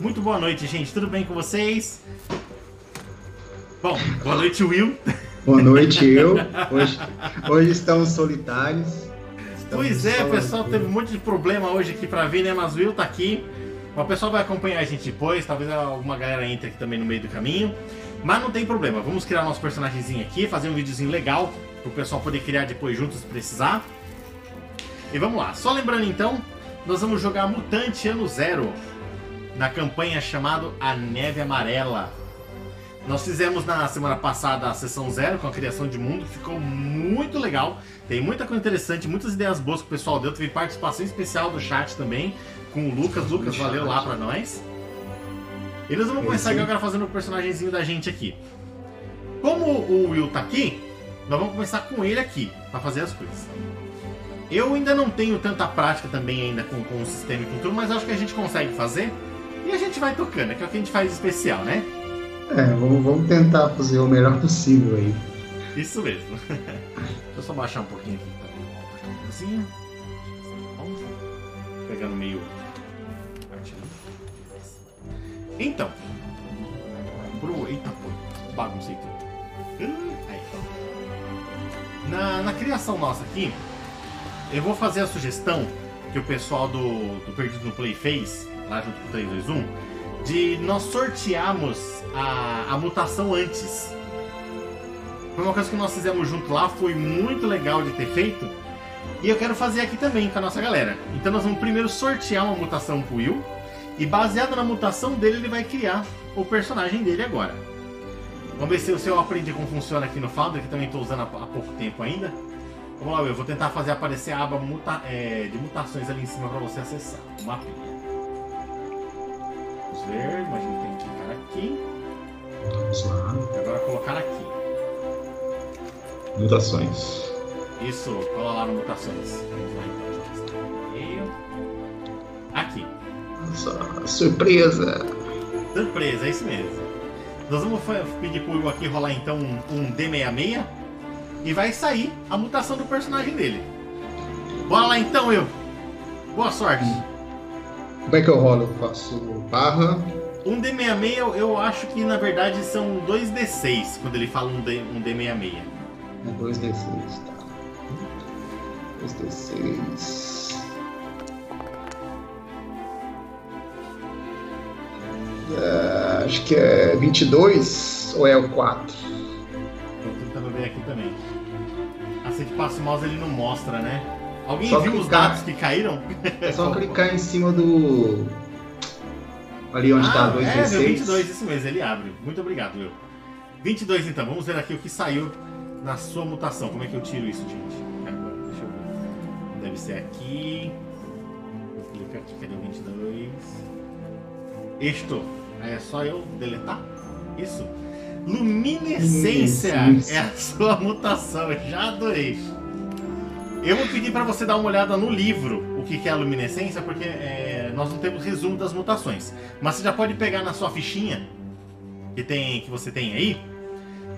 Muito boa noite, gente. Tudo bem com vocês? Bom, boa noite, Will. Boa noite, eu. Hoje, hoje estamos solitários. Estamos pois é, pessoal, teve um monte de problema hoje aqui pra vir, né? Mas o Will tá aqui. O pessoal vai acompanhar a gente depois, talvez alguma galera entre aqui também no meio do caminho. Mas não tem problema, vamos criar nosso personagemzinho aqui, fazer um videozinho legal pro pessoal poder criar depois juntos se precisar. E vamos lá, só lembrando então, nós vamos jogar Mutante Ano Zero na campanha chamada A Neve Amarela. Nós fizemos na semana passada a sessão zero com a criação de mundo, ficou muito legal. Tem muita coisa interessante, muitas ideias boas que o pessoal deu. Teve participação especial do chat também com o Lucas. Lucas, valeu lá pra nós. E nós vamos começar sim. agora fazendo o personagemzinho da gente aqui. Como o Will tá aqui, nós vamos começar com ele aqui, pra fazer as coisas. Eu ainda não tenho tanta prática também ainda com, com o sistema e com tudo, mas acho que a gente consegue fazer. E a gente vai tocando, que é o que a gente faz especial, né? É, vamos, vamos tentar fazer o melhor possível aí. Isso mesmo. Deixa eu só baixar um pouquinho aqui. Vamos pegando meio. Então. Pro. Eita, pô. Baguncei tudo. Ah, Aí. Na, na criação nossa aqui, eu vou fazer a sugestão que o pessoal do, do Perdido no Play fez, lá junto com o 321, de nós sortearmos a, a mutação antes. Foi uma coisa que nós fizemos junto lá, foi muito legal de ter feito. E eu quero fazer aqui também com a nossa galera. Então nós vamos primeiro sortear uma mutação pro Will. E baseado na mutação dele, ele vai criar o personagem dele agora. Vamos ver se o seu aprendi como funciona aqui no Foundry, que também estou usando há há pouco tempo ainda. Vamos lá. Eu vou tentar fazer aparecer a aba muta- é, de mutações ali em cima para você acessar. O mapinha. Vamos ver. Imagina que tem que clicar aqui. Vamos lá. E agora colocar aqui. Mutações. Isso, cola lá no Mutações. Vamos lá então, Aqui. Nossa, surpresa! Surpresa, é isso mesmo. Nós vamos pedir pro Will aqui rolar então um, um D66 e vai sair a mutação do personagem dele. Bora lá então, Will. Boa sorte. Como é que eu rolo? Eu faço barra. Um D66 eu, eu acho que na verdade são dois D6 quando ele fala um, D, um D66. É 2D6, tá. 2D6. É, acho que é 22 ou é o 4? Tô tentando ver aqui também. Assim que passa o mouse ele não mostra, né? Alguém Só viu os clicar. dados que caíram? É só clicar em cima do. Ali onde tá Ah, 2D6. é, deu 22, isso mesmo, ele abre. Muito obrigado, Will. 22 então, vamos ver aqui o que saiu na sua mutação. Como é que eu tiro isso, gente? Agora, deixa eu ver. Deve ser aqui. Vou clicar aqui, cadê o 22? Isto. É só eu deletar? Isso. Luminescência Luminescência. é a sua mutação, eu já adorei. Eu vou pedir para você dar uma olhada no livro o que é a luminescência, porque é, nós não temos resumo das mutações. Mas você já pode pegar na sua fichinha que, tem, que você tem aí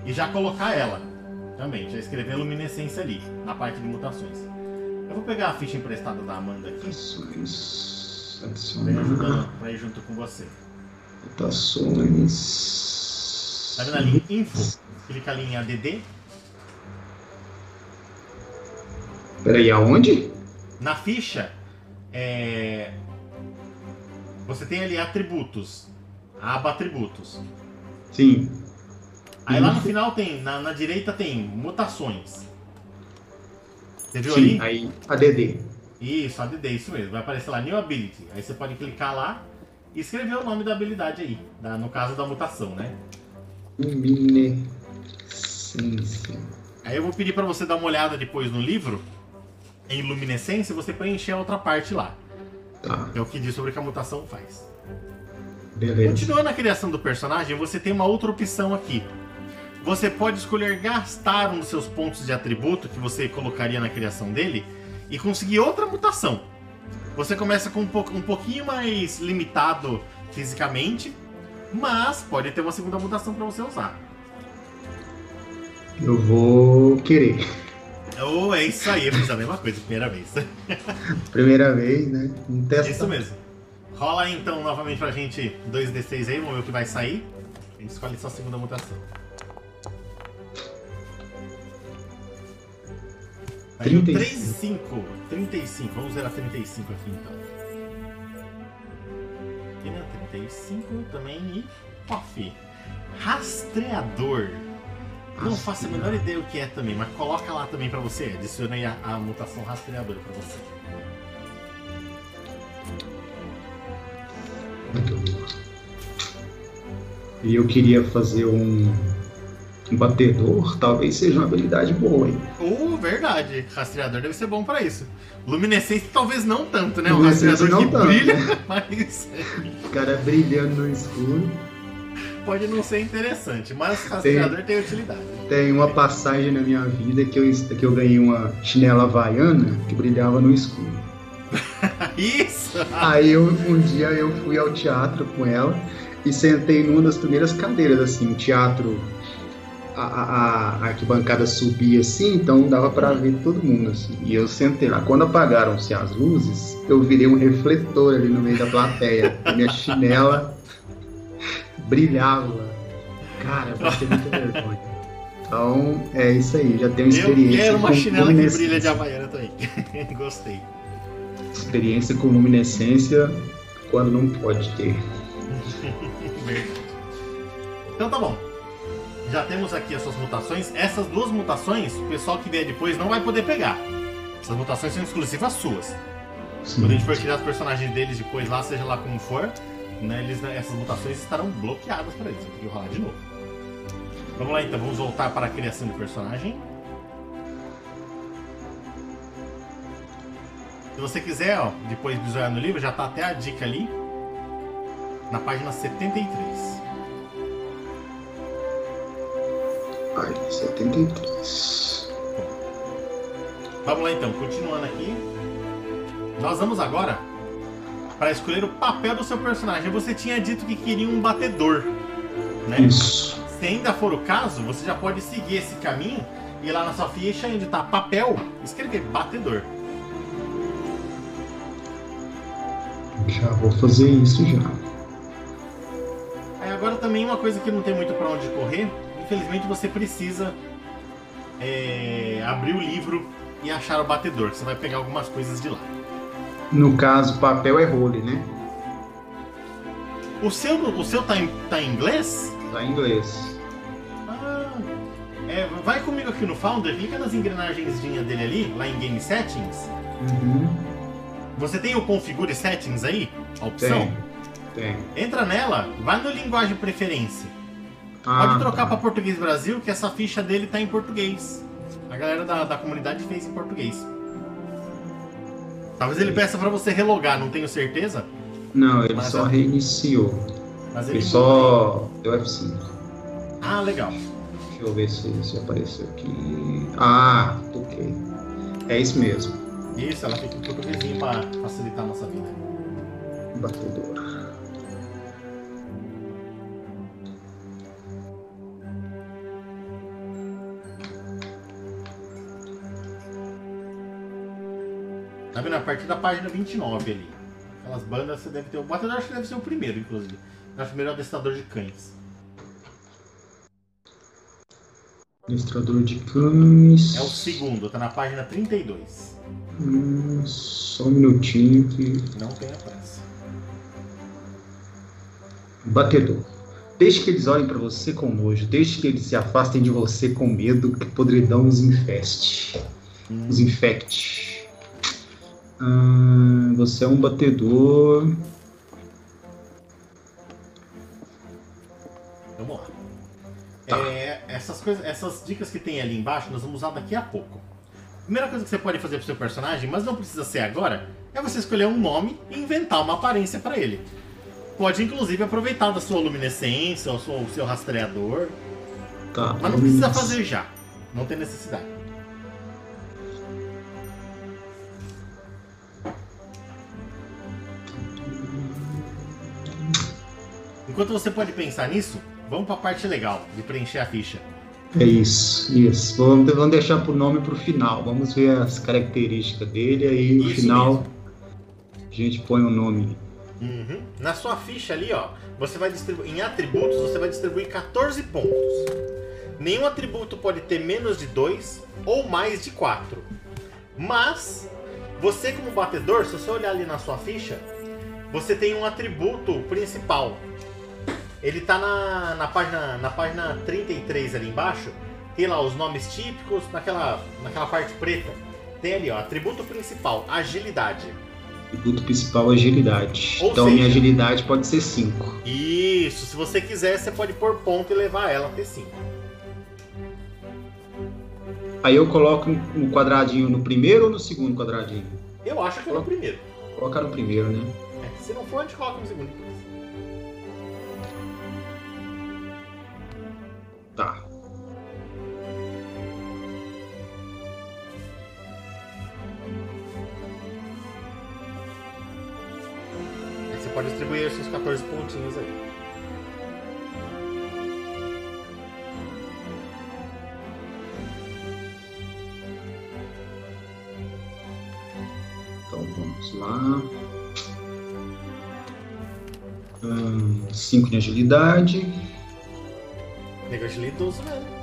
e já colocar ela também. Já escrever luminescência ali, na parte de mutações. Eu vou pegar a ficha emprestada da Amanda aqui Mutações. Adicionar. pra ir junto com você. Mutações. Tá vendo ali? Info. Clica ali em ADD. Peraí, aonde? Na ficha, é, você tem ali atributos. A aba atributos. Sim. Aí lá no final tem, na, na direita tem mutações. Você viu Sim, ali? aí ADD. Isso, ADD, isso mesmo. Vai aparecer lá New Ability. Aí você pode clicar lá e escrever o nome da habilidade aí. da- no caso da mutação, né? Luminescência. Aí eu vou pedir pra você dar uma olhada depois no livro, em luminescência, você preencher a outra parte lá. Tá, é o que diz sobre o que a mutação faz. beleza. Continuando a criação do personagem, você tem uma outra opção aqui. Você pode escolher gastar um dos seus pontos de atributo que você colocaria na criação dele e conseguir outra mutação. Você começa com um, pouco, um pouquinho mais limitado fisicamente, mas pode ter uma segunda mutação para você usar. Eu vou querer. Oh, é isso aí, eu fiz a mesma coisa, primeira vez. Primeira vez, né? Vamos testar. Isso mesmo. Rola então novamente pra gente 2d6 aí, vamos ver o que vai sair. A gente escolhe só a segunda mutação. Aí o 35. 35. Vamos ver a 35 aqui então. Aqui na 35 também e off. Rastreador. Não faço a menor ideia o que é também, mas coloca lá também pra você. Adiciona aí a, a mutação rastreador pra você. E eu queria fazer um, um batedor, talvez seja uma habilidade boa, hein? Uh, verdade. Rastreador deve ser bom pra isso. Luminescência talvez não tanto, né? Um rastreador não que tanto, brilha, né? mas O cara brilhando no escuro. Pode não ser interessante. Mas rastreador tem utilidade. Tem uma passagem na minha vida que eu, que eu ganhei uma chinela havaiana que brilhava no escuro. Isso! Aí eu- um dia eu fui ao teatro com ela e sentei numa das primeiras cadeiras, assim, o teatro, a, a, a arquibancada subia assim, então dava pra ver todo mundo, assim. E eu sentei lá. Quando apagaram-se as luzes, eu virei um refletor ali no meio da plateia. Minha chinela brilhava. Cara, vai ter muita vergonha. Então, é isso aí, já tenho Eu experiência quero uma chinela que brilha de Havaiana também. Gostei. Experiência com luminescência quando não pode ter. Então tá bom. Já temos aqui as suas mutações. Essas duas mutações, o pessoal que vier depois não vai poder pegar. Essas mutações são exclusivas suas. Sim. Quando a gente for criar os personagens deles depois lá, seja lá como for, né, eles, essas mutações estarão bloqueadas para eles. Vou ter que rolar de novo. Vamos lá então, vamos voltar para a criação do personagem. Se você quiser, ó, depois visualizar no livro, já tá até a dica ali. Na página 73. Ai, 73. Vamos lá então, continuando aqui. Nós vamos agora para escolher o papel do seu personagem. Você tinha dito que queria um batedor, né? Isso. Se ainda for o caso, você já pode seguir esse caminho e ir lá na sua ficha onde tá papel, escrever batedor. Já vou fazer isso já. Aí agora também uma coisa que não tem muito para onde correr, infelizmente você precisa é, abrir o livro e achar o batedor, você vai pegar algumas coisas de lá. No caso, papel é role, né? O seu, o seu tá, em, tá em inglês? Tá em inglês. Ah, é, vai comigo aqui no Founder, clica nas engrenagens dele ali, lá em Game Settings. Uhum. Você tem o Configure Settings aí? A opção? Tem. Tem. Entra nela, vai no Linguagem Preferência. Ah, Pode trocar tá. para Português Brasil, que essa ficha dele tá em português. A galera da, da comunidade fez em português. Talvez ele peça para você relogar, não tenho certeza. Não, ele Mas só a- reiniciou. Mas ele Ele só deu F5. Ah, legal. Deixa eu ver se, se apareceu aqui. Ah, ok. É isso mesmo. Isso, ela fica em portuguesinho para facilitar a nossa vida. Batedor. Tá vendo? A partir da página 29 ali. Aquelas bandas você deve ter. O batedor acho que deve ser o primeiro, inclusive. Acho que o primeiro é o adestrador de cães. Administrador de cães. É o segundo, tá na página 32. Hum, só um minutinho que. Não tenha pressa. Batedor. Deixe que eles olhem para você com nojo. Deixe que eles se afastem de você com medo que podridão os infeste. Hum, Os infecte. Ah, você é um batedor. Vamos lá. Tá. É, essas, coisas, essas dicas que tem ali embaixo nós vamos usar daqui a pouco. Primeira coisa que você pode fazer pro seu personagem, mas não precisa ser agora, é você escolher um nome e inventar uma aparência para ele. Pode inclusive aproveitar da sua luminescência, ou o seu rastreador, Tá. mas não precisa fazer já. Não tem necessidade. Enquanto você pode pensar nisso, vamos para a parte legal de preencher a ficha. É isso, isso. Vamos, vamos deixar pro nome pro final. Vamos ver as características dele aí no final mesmo. a gente põe o nome. Uhum. Na sua ficha ali, ó, você vai distribuir. Em atributos, você vai distribuir 14 pontos. Nenhum atributo pode ter menos de 2 ou mais de 4. Mas, você como batedor, se você olhar ali na sua ficha, você tem um atributo principal. Ele tá na, na, página, na página 33 ali embaixo. Tem lá os nomes típicos, naquela, naquela parte preta. Tem ali, ó, atributo principal, agilidade. Atributo principal, agilidade. Ou então seja- minha agilidade pode ser 5. Isso, se você quiser, você pode pôr ponto e levar ela até 5. Aí eu coloco um quadradinho no primeiro ou no segundo quadradinho? Eu acho que é no primeiro. Colocar no primeiro, né? É, se não for, a gente coloca no segundo. Tá. Aí você pode distribuir esses 14 pontinhos aí. Então vamos lá. 5 de agilidade. Agilidoso mesmo.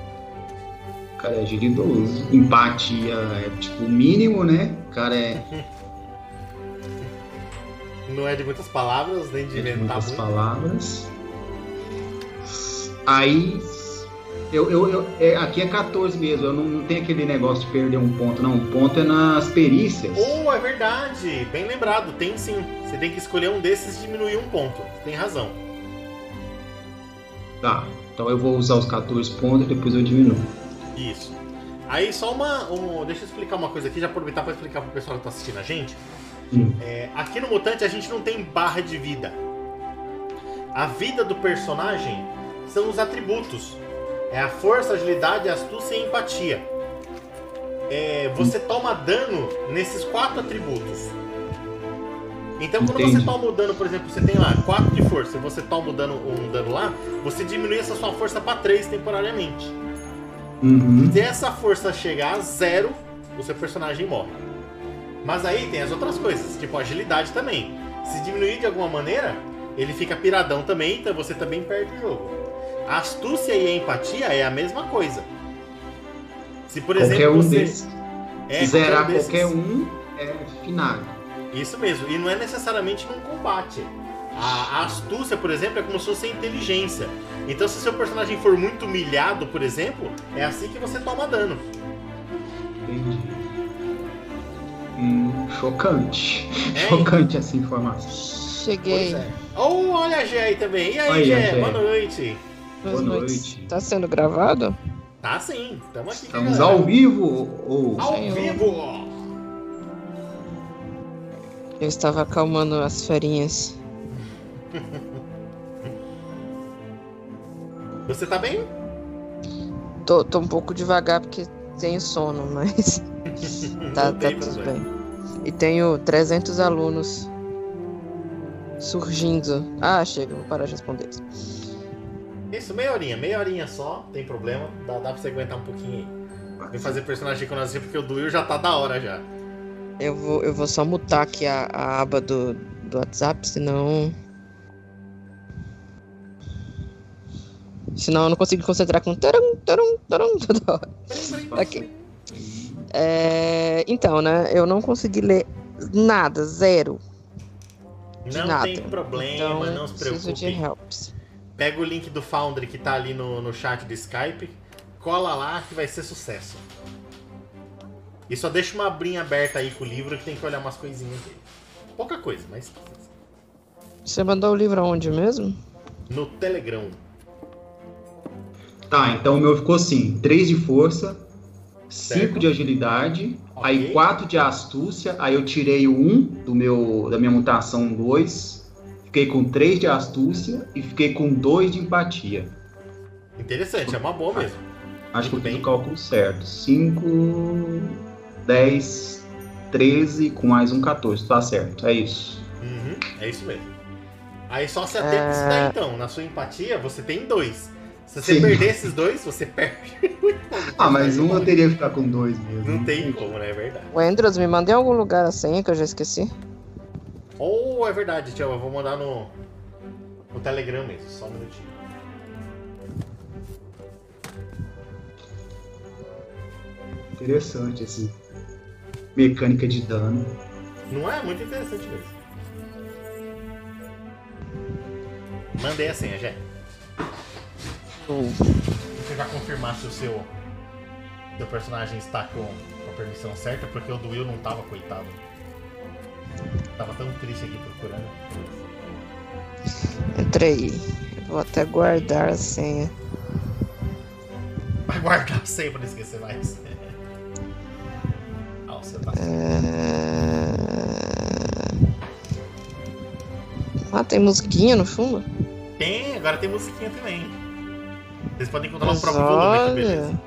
O cara é agilidoso. Empatia é tipo o mínimo, né? O cara é, Não é de muitas palavras, nem de é de inventar muitas muito. palavras. Aí. Eu, eu, eu- é, aqui é 14 mesmo, eu não, não tenho aquele negócio de perder um ponto, não. Um ponto é nas perícias. Oh, é verdade! Bem lembrado, tem sim. Você tem que escolher um desses e diminuir um ponto. Tem razão. Tá, então eu vou usar os 14 pontos e depois eu diminuo. Isso. Aí só uma. Um, deixa eu explicar uma coisa aqui, já aproveitar para explicar pro pessoal que tá assistindo a gente. Hum. É, aqui no Mutante a gente não tem barra de vida. A vida do personagem são os atributos. É a força, agilidade, astúcia e empatia. É, você toma dano nesses quatro atributos. Então quando você Entendi. toma o dano, por exemplo, você tem lá 4 de força e você toma o dano, um dano lá, você diminui essa sua força para 3 temporariamente. Uhum. Se essa força chegar a zero, o seu personagem morre. Mas aí tem as outras coisas, tipo agilidade também. Se diminuir de alguma maneira, ele fica piradão também, então você também perde o jogo. A astúcia e a empatia é a mesma coisa. Se por Qualquer exemplo um você desses. é, Zerar desses- qualquer um é final. Isso mesmo, e não é necessariamente num combate. A, a astúcia, por exemplo, é como se fosse a inteligência. Então, se seu personagem for muito humilhado, por exemplo, é assim que você toma dano. Entendi. Hum, chocante. É, Chocante essa informação. Cheguei. Pois é. Oh, olha a Gé aí também. E aí, Olha, Gé? Gé. Boa noite. Boa noite. Tá sendo gravado? Tá sim, estamos aqui. Estamos galera. ao vivo ou Ao Senhor. vivo! Eu estava acalmando as ferinhas. Você tá bem? Tô, tô um pouco devagar porque tenho sono, mas tá, tá tudo bem. E tenho 300 alunos surgindo. Ah, chega, vou parar de responder. Isso, meia horinha, meia horinha só, tem problema. Dá, dá pra você aguentar um pouquinho aí. Vem fazer personagem com nós porque o do Will já tá da hora já. Eu vou, eu vou só mutar aqui a, a aba do, do WhatsApp, senão. Senão eu não consigo concentrar com tarum, tarum, tarum toda hora. Ok. É, então, né? Eu não consegui ler nada, zero. Não nada. tem problema, então, não se preciso de preocupe. helps. Pega o link do Foundry que tá ali no, no chat do Skype, cola lá que vai ser sucesso. E só deixa uma abrinha aberta aí com o livro que tem que olhar umas coisinhas dele. Pouca coisa, mas Você mandou o livro aonde mesmo? no Telegram. Tá, então o meu ficou assim: 3 de força, 5 Certo. de agilidade, Ok. aí 4 de astúcia, aí eu tirei o 1 do meu, da minha mutação 2, fiquei com 3 de astúcia e fiquei com 2 de empatia. Interessante, é uma boa mesmo. Acho que eu fiz bem. o cálculo certo. 5, 10, 13 com mais um 14. Tá certo, é isso. Uhum, é isso mesmo. Aí só se atenta isso daí então. Na sua empatia, você tem dois. Se você Sim. perder esses dois, você perde. Ah, mas um eu teria que ficar com 2 mesmo. Não tem como, né? É verdade. O Andrews, me mandei em algum lugar a senha que eu já esqueci. Ou oh, é verdade, tio, eu vou mandar no, no Telegram mesmo, só um minutinho. Interessante esse mecânica de dano. Não é? Muito interessante mesmo. Mandei a senha, Jé. Uh. Você já confirmar se o seu, seu personagem está com, com a permissão certa, porque o do Will não tava, coitado. Tava tão triste aqui procurando. Entrei. Vou até guardar a senha. Vai guardar a senha pra não esquecer mais. Ah, tem musiquinha no fundo? Tem, agora tem musiquinha também. Vocês podem controlar Mas o próprio volume, que olha. beleza.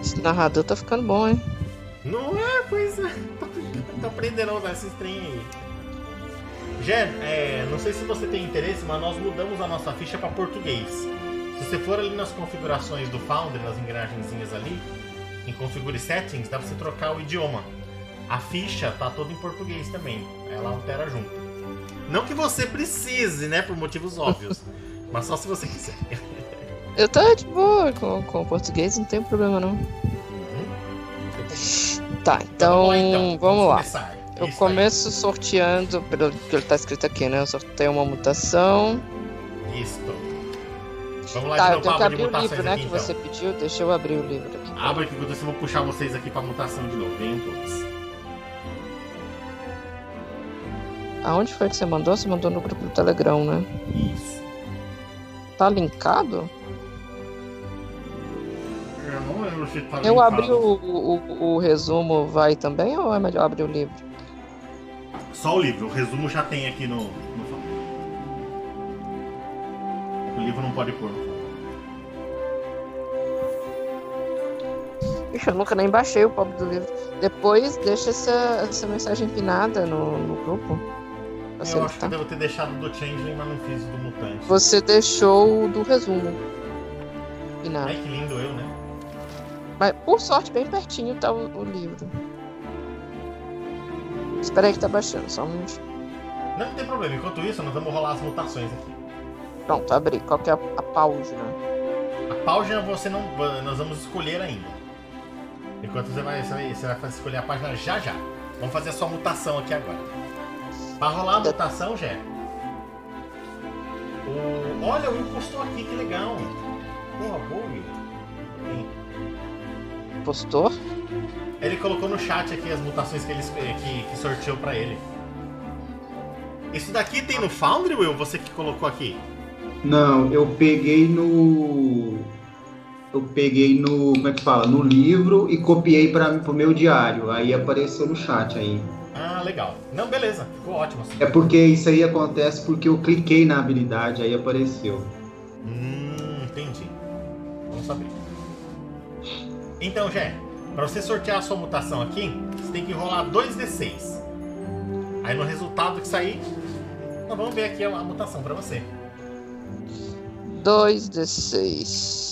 Esse narrador tá ficando bom, hein? Não é, pois é. Tô aprendendo a usar esses trem aí. Jé, é, não sei se você tem interesse, mas nós mudamos a nossa ficha para português. Se você for ali nas configurações do Foundry, nas engrenagenzinhas ali, em Configure Settings, dá pra você trocar o idioma. A ficha tá toda em português também. Ela altera junto. Não que você precise, né, por motivos óbvios. mas só se você quiser. Eu tô de boa com, com o português, não tem problema não. Tá, então, Vamos lá, então. vamos lá. começar. Eu Isso começo sorteando, pelo que ele tá escrito aqui, né? Eu sorteio uma mutação. aí. Vamos lá Tá, de eu novo tenho que abrir o livro, né? aqui, Que então. você pediu. Deixa eu abrir o livro aqui. Abra isso eu vou puxar vocês aqui pra mutação de novo. Venham todos. Aonde foi que você mandou? Você mandou no grupo do Telegram, né? Isso. Tá linkado? Eu não lembro se tá Eu linkado. abri o, o, o resumo, vai também? Ou é melhor abrir o livro? Só o livro, o resumo já tem aqui no. O livro não pode pôr. Ixi, eu nunca nem baixei o pobre do livro. Depois deixa essa, essa mensagem pinada no, no grupo. Eu acho que eu devo ter deixado do Changeling, mas não fiz o do Mutante. Você deixou o do resumo. Pinado. Ai, que lindo eu, né? Mas por sorte, bem pertinho tá o, o livro. Espera aí que tá baixando, só um minutinho. Não, não tem problema. Enquanto isso, nós vamos rolar as mutações aqui. Pronto, abri. Qual que é a, a página? A página você não. Nós vamos escolher ainda. Enquanto você vai, você vai, vai escolher a página já já. Vamos fazer a sua mutação aqui agora. Pra rolar a mutação, Jé. O... Olha, o Will postou aqui, que legal. Porra, boa, Will. Sim. Postou? Ele colocou no chat aqui as mutações que ele que, que sorteou pra ele. Isso daqui tem no Foundry, Will? Você que colocou aqui? Não, eu peguei no. Eu peguei no. Como é que fala? No livro e copiei para o meu diário. Aí apareceu no chat aí. Ah, legal. Não, beleza. Ficou ótimo assim. É porque isso aí acontece porque eu cliquei na habilidade, aí apareceu. Hum, entendi. Vamos saber. Então, Jé, pra você sortear a sua mutação aqui, você tem que rolar 2d6. Aí no resultado que sair, nós vamos ver aqui a, mutação pra você. 2d6.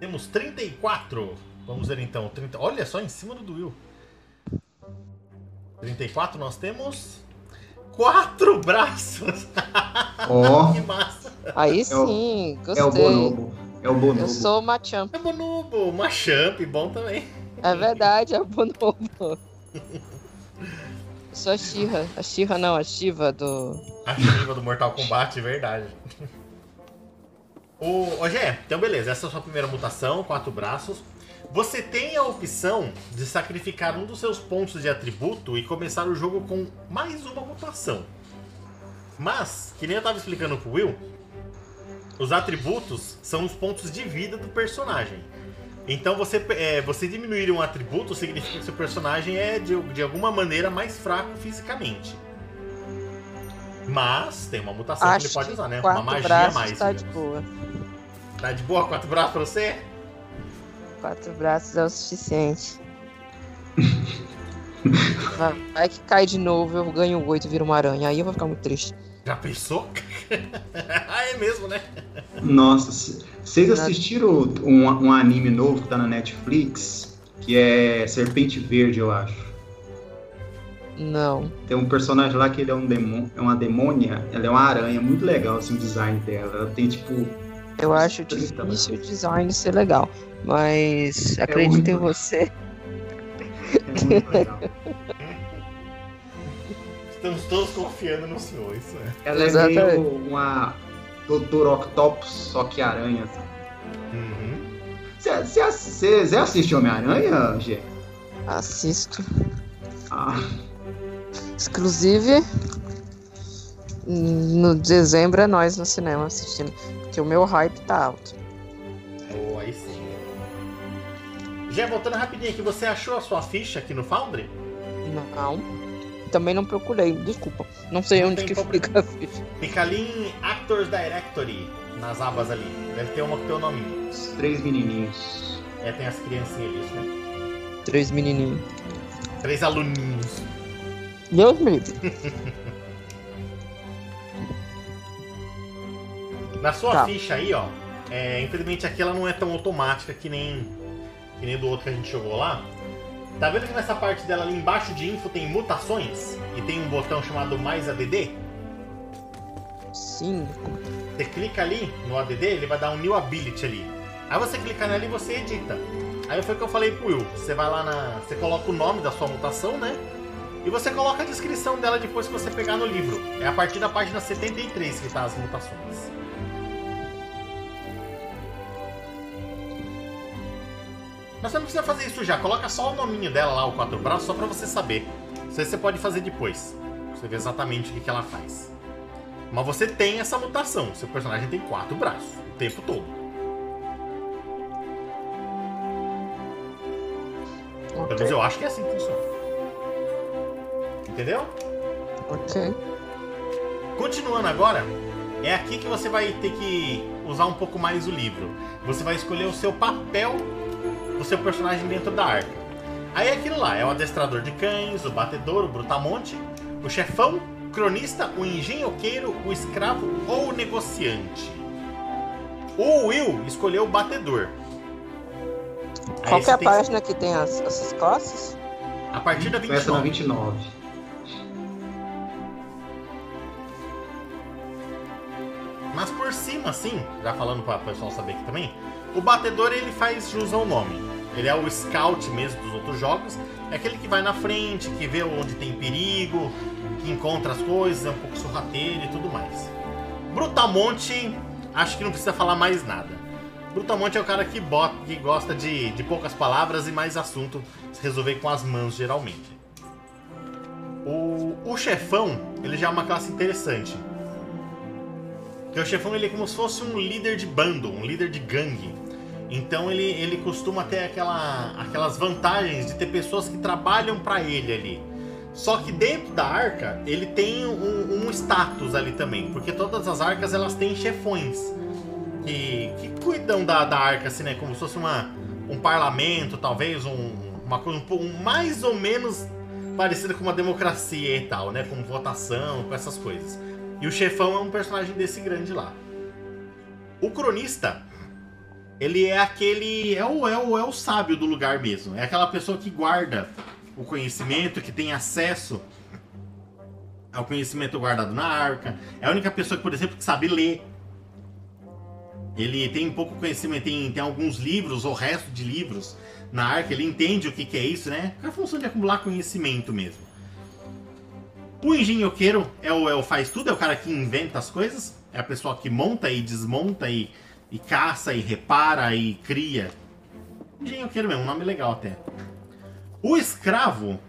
Temos 34. Vamos ver então. 30... Olha só, em cima do Will. 34 nós temos. Quatro braços! Ó, que massa! Aí o- sim, é o gostei. bonobo. É o bonobo. Eu sou uma champ. É bonubo, uma champ, bom também. É verdade, é o bonobo. Eu sou a Xirra. A Xirra não, a Shiva do. A Shiva do Mortal Kombat, verdade. Ô, ô Gé, então beleza, essa é a sua primeira mutação, quatro braços. Você tem a opção de sacrificar um dos seus pontos de atributo e começar o jogo com mais uma mutação. Mas, que nem eu tava explicando pro Will, os atributos são os pontos de vida do personagem. Então você, é, você diminuir um atributo significa que seu personagem é de, de alguma maneira mais fraco fisicamente. Mas tem uma mutação que Acho ele pode que usar, né? Uma magia mais. tá de boa. Tá de boa? Quatro braços pra você? Quatro braços é o suficiente. Vai, vai que cai de novo, eu ganho 8 e viro uma aranha. Aí eu vou ficar muito triste. Já pensou? ah, é mesmo, né? Nossa, vocês assistiram um, um anime novo que tá na Netflix? Que é Serpente Verde, eu acho. Não. Tem um personagem lá que ele é, um demônio, é uma demônia, ela é uma aranha, muito legal assim, o design dela. Ela tem tipo. Eu acho difícil o design ser legal, mas é acredito em você. É muito legal. Estamos todos confiando no senhor, isso é. Ela Exatamente. é meio uma Doutor Octopus, só que aranha. Uhum. Você assiste Homem-Aranha, Gê? Assisto. Ah, Exclusive, no dezembro é nós no cinema assistindo. Porque o meu hype tá alto. Oh, aí sim. Já voltando rapidinho aqui, você achou a sua ficha aqui no Foundry? Não. Também não procurei, desculpa. Não sei Não onde que problema. fica a ficha. Fica ali em Actors Directory, nas abas ali. Deve ter uma com teu os três menininhos. É, tem as criancinhas ali, né? Três menininhos. Três aluninhos. Deus me livre. Na sua Tá. ficha aí, ó, é, infelizmente aqui ela não é tão automática que nem, que nem do outro que a gente jogou lá. Tá vendo que nessa parte dela ali embaixo de info tem mutações? E tem um botão chamado mais ADD? Cinco. Você clica ali no ADD, ele vai dar um New Ability ali. Aí você clica nela e você edita. Aí foi o que eu falei pro Will. Você vai lá na. Você coloca o nome da sua mutação, né? E você coloca a descrição dela depois que você pegar no livro. É a partir da página 73 que tá as mutações. Mas você não precisa fazer isso já, coloca só o nominho dela lá, o quatro braços, só pra você saber. Isso aí você pode fazer depois. Você vê exatamente o que, que ela faz. Mas você tem essa mutação. Seu personagem tem quatro braços o tempo todo. Pelo menos eu acho que é assim que funciona. Entendeu? Ok. Continuando agora, é aqui que você vai ter que usar um pouco mais o livro. Você vai escolher o seu papel do seu personagem dentro da arca. Aí é aquilo lá, é o adestrador de cães, o batedor, o brutamonte, o chefão, o cronista, o engenhoqueiro, o escravo ou o negociante. O Will escolheu o batedor. Aí Qual que é a página que tem as, essas classes? A partir da Começa na 29. 29. Mas por cima, assim, já falando para o pessoal saber aqui também, o batedor ele faz jus ao nome. Ele é o scout mesmo dos outros jogos. É aquele que vai na frente, que vê onde tem perigo, que encontra as coisas, é um pouco sorrateiro e tudo mais. Brutamonte, acho que não precisa falar mais nada. Brutamonte é o cara que, bota, que gosta de, de poucas palavras e mais assunto, se resolver com as mãos geralmente. O, o chefão, ele já é uma classe interessante. Porque o chefão ele é como se fosse um líder de bando, um líder de gangue. Então ele, ele costuma ter aquela, aquelas vantagens de ter pessoas que trabalham pra ele ali. Só que dentro da arca ele tem um, um status ali também, porque todas as arcas elas têm chefões que, que cuidam da, da arca, assim, né? Como se fosse uma, um parlamento, talvez, um, uma coisa um, pouco- mais ou menos parecida com uma democracia e tal, né? Com votação, com essas coisas. E o chefão é um personagem desse grande lá. O cronista, ele é aquele. É o, é, o, é o sábio do lugar mesmo. É aquela pessoa que guarda o conhecimento, que tem acesso ao conhecimento guardado na arca. É a única pessoa que, por exemplo, que sabe ler. Ele tem pouco conhecimento, tem, tem alguns livros, ou resto de livros na arca, ele entende o que, que é isso, né? É a função de acumular conhecimento mesmo. O engenhoqueiro é o, é o faz tudo, é o cara que inventa as coisas, é a pessoa que monta e desmonta e, e caça e repara e cria. Engenhoqueiro mesmo, um nome legal até. O escravo,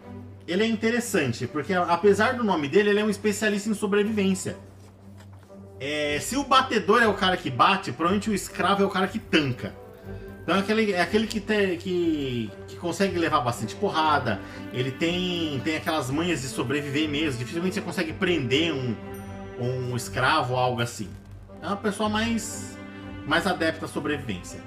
ele é interessante, porque apesar do nome dele, ele é um especialista em sobrevivência. É, se o batedor é o cara que bate, provavelmente o escravo é o cara que tanca. Então é aquele, é aquele que, te- que, que consegue levar bastante porrada, ele tem, tem aquelas manhas de sobreviver mesmo, dificilmente você consegue prender um, um escravo ou algo assim. É uma pessoa mais, mais adepta à sobrevivência.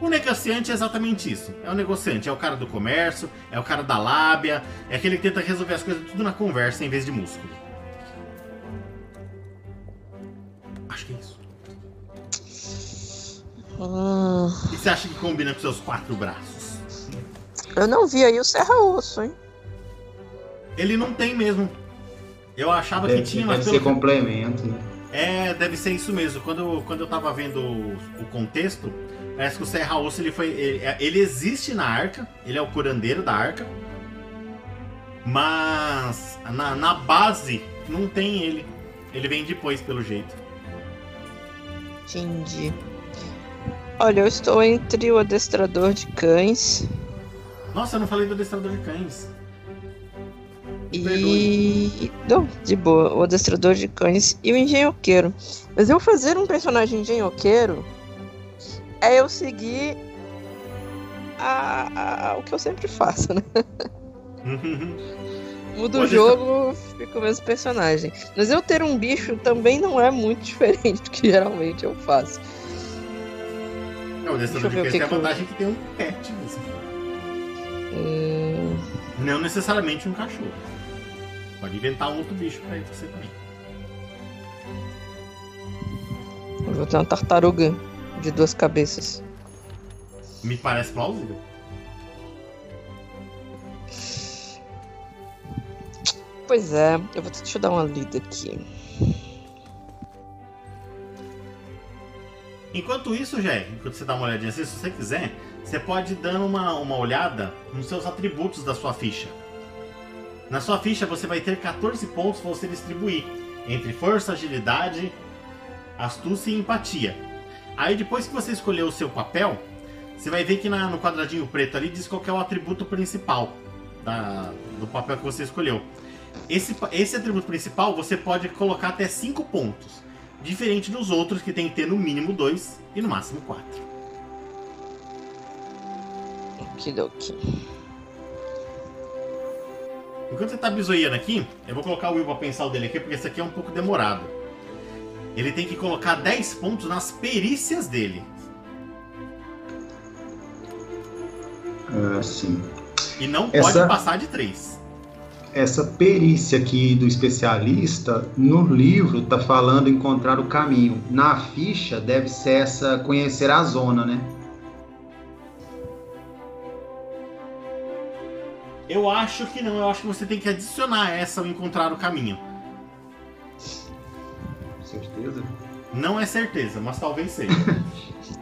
O negociante é exatamente isso. É o negociante, é o cara do comércio, é o cara da lábia, é aquele que tenta resolver as coisas tudo na conversa em vez de músculo. Acho que é isso. Hum, O que você acha que combina com seus quatro braços? eu não vi aí o Serra Osso, hein? Ele não tem mesmo. Eu achava Deve, que tinha, deve mas ser pelo... complemento, né? É, deve ser isso mesmo. Quando, eu- quando eu tava vendo o, o contexto, parece que o Serra Osso ele foi. Ele, ele existe na arca, ele é o curandeiro da arca. Mas na, na base não tem ele. Ele vem depois, pelo jeito. Entendi. Olha, eu estou entre o adestrador de cães Nossa, eu não falei do adestrador de cães. E. Não, de boa. O adestrador de cães e o engenhoqueiro. Mas eu fazer um personagem engenhoqueiro é eu seguir a- a- o que eu sempre faço, né? Muda o jogo, fica o mesmo personagem. Mas eu ter um bicho também não é muito diferente do que geralmente eu faço. É, o Deixa eu ver o que tem a que eu- vantagem que tem um pet mesmo. Hum, Não necessariamente um cachorro. Pode inventar um outro bicho pra você também. eu vou ter uma tartaruga de duas cabeças. Me parece plausível. Pois é, eu vou deixa eu dar uma lida aqui. Enquanto isso, Jé, enquanto você dá uma olhadinha assim, se você quiser, você pode ir dando uma, uma olhada nos seus atributos da sua ficha. Na sua ficha você vai ter 14 pontos pra você distribuir entre força, agilidade, astúcia e empatia. Aí depois que você escolher o seu papel, você vai ver que na- no quadradinho preto ali diz qual é o atributo principal da- do papel que você escolheu. Esse, esse atributo principal você pode colocar até 5 pontos. Diferente dos outros que tem que ter no mínimo 2 e no máximo 4. Okidoki. Enquanto você tá bisoiando aqui, eu vou colocar o Will pra pensar o dele aqui, porque esse aqui é um pouco demorado. Ele tem que colocar 10 pontos nas perícias dele. Ah, sim. E não Essa- pode passar de 3. Essa perícia aqui do especialista, no livro tá falando encontrar o caminho. Na ficha deve ser essa conhecer a zona, né? Eu acho que não, eu acho que você tem que adicionar essa ao encontrar o caminho. Certeza? Não é certeza, mas talvez seja.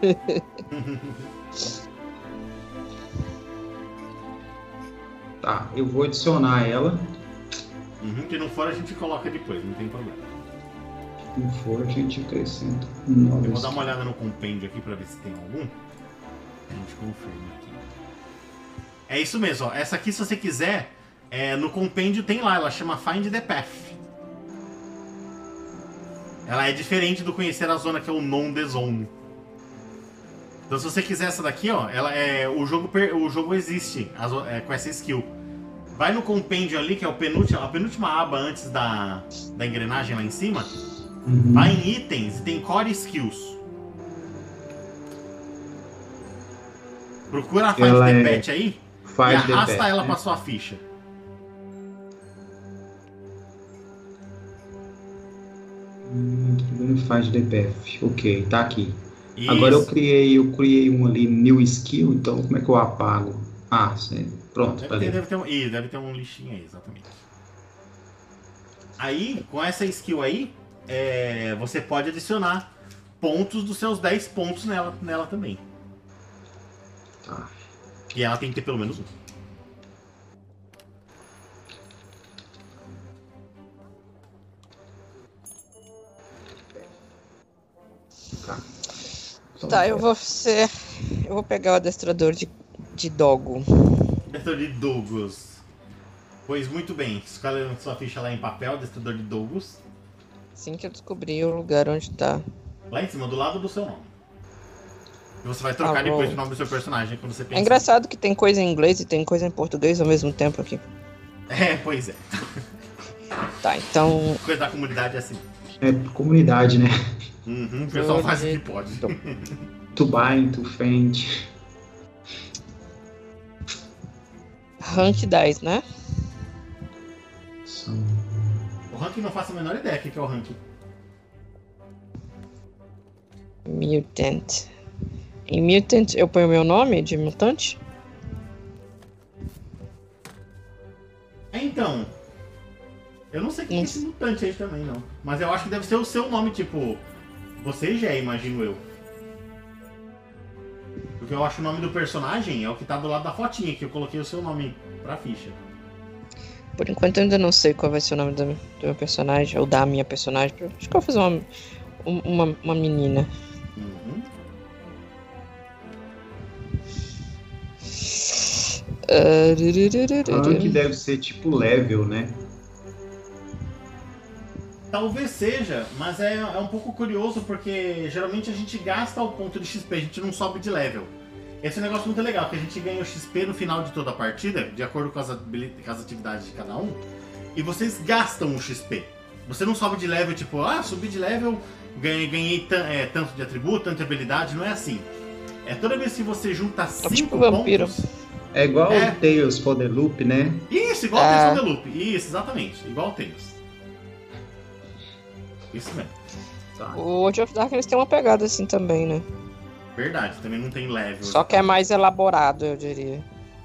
Tá, eu vou adicionar ela. Uhum, que não for a gente coloca depois, não tem problema. Se não for, a gente acrescenta. Eu vou dar uma olhada no compêndio aqui pra ver se tem algum. A gente confirma aqui. É isso mesmo, ó. Essa aqui, se você quiser, é, no compêndio tem lá, ela chama Find the Path. Ela é diferente do Conhecer a Zona, que é o Non the Zone. Então, se você quiser essa daqui, ó, ela é, o, jogo, per- o jogo existe é, com essa skill. Vai no compêndio ali, que é o a penúltima aba antes da, da engrenagem lá em cima. Uhum. Vai em itens e tem core skills. Procura a Find Ela the é- Pet aí Faz e arrasta the ela pra sua ficha. Hum, Faz path. Ok, tá aqui. Isso. Agora eu criei, eu criei um ali, new skill, então como é que eu apago? Ah, sim. Pronto, tá Deve ter, ali. deve, ter um, ih, deve ter um lixinho aí, exatamente. Aí, com essa skill aí, é, você pode adicionar pontos dos seus 10 pontos nela, nela também. Tá. E ela tem que ter pelo menos um. Tá, Só Tá, eu vou ser. Eu vou pegar o adestrador de, de dogo. Destruidor de Douglas. Pois muito bem, escolhe sua ficha lá em papel, Destruidor de Douglas. Assim que eu descobri o lugar onde tá. Lá em cima, do lado do seu nome. E você vai trocar Ah, depois o nome do seu personagem quando você É pensar. engraçado que tem coisa em inglês e tem coisa em português ao mesmo tempo aqui. É, pois é. Tá, então. Coisa da comunidade é assim. É comunidade, né? Uhum, o pessoal faz o que pode. Então. To bind, to fend. Rank 10, né? São... O ranking não faço a menor ideia o que que é o ranking. Mutant. Em Mutant eu ponho meu nome de mutante? Então, eu não sei o que é esse mutante aí também, não. Mas eu acho que deve ser o seu nome, tipo, você já, imagino eu. Porque eu acho o nome do personagem é o que tá do lado da fotinha, que eu coloquei o seu nome pra ficha. Por enquanto eu ainda não sei qual vai ser o nome do, do meu personagem, ou da minha personagem. Acho que eu vou fazer uma, um- uma, uma menina. Rank deve ser tipo level, né? Talvez seja, mas é, é um pouco curioso porque geralmente a gente gasta o ponto de XP, a gente não sobe de level. Esse é um negócio muito legal, que a gente ganha o XP no final de toda a partida, de acordo com as, com as atividades de cada um, e vocês gastam o XP. Você não sobe de level, tipo, ah, subi de level, ganhei, ganhei é, tanto de atributo, tanto de habilidade, não é assim. É toda vez que você junta 5 tipo vampiro. É igual É. o Tales for the Loop, né? Isso, igual É. o Tales of the Loop. Isso, exatamente. Igual o Tales. Isso mesmo. Tá. O World of Darkness tem uma pegada assim também, né? Verdade, também não tem level. Só que é mais elaborado, eu diria.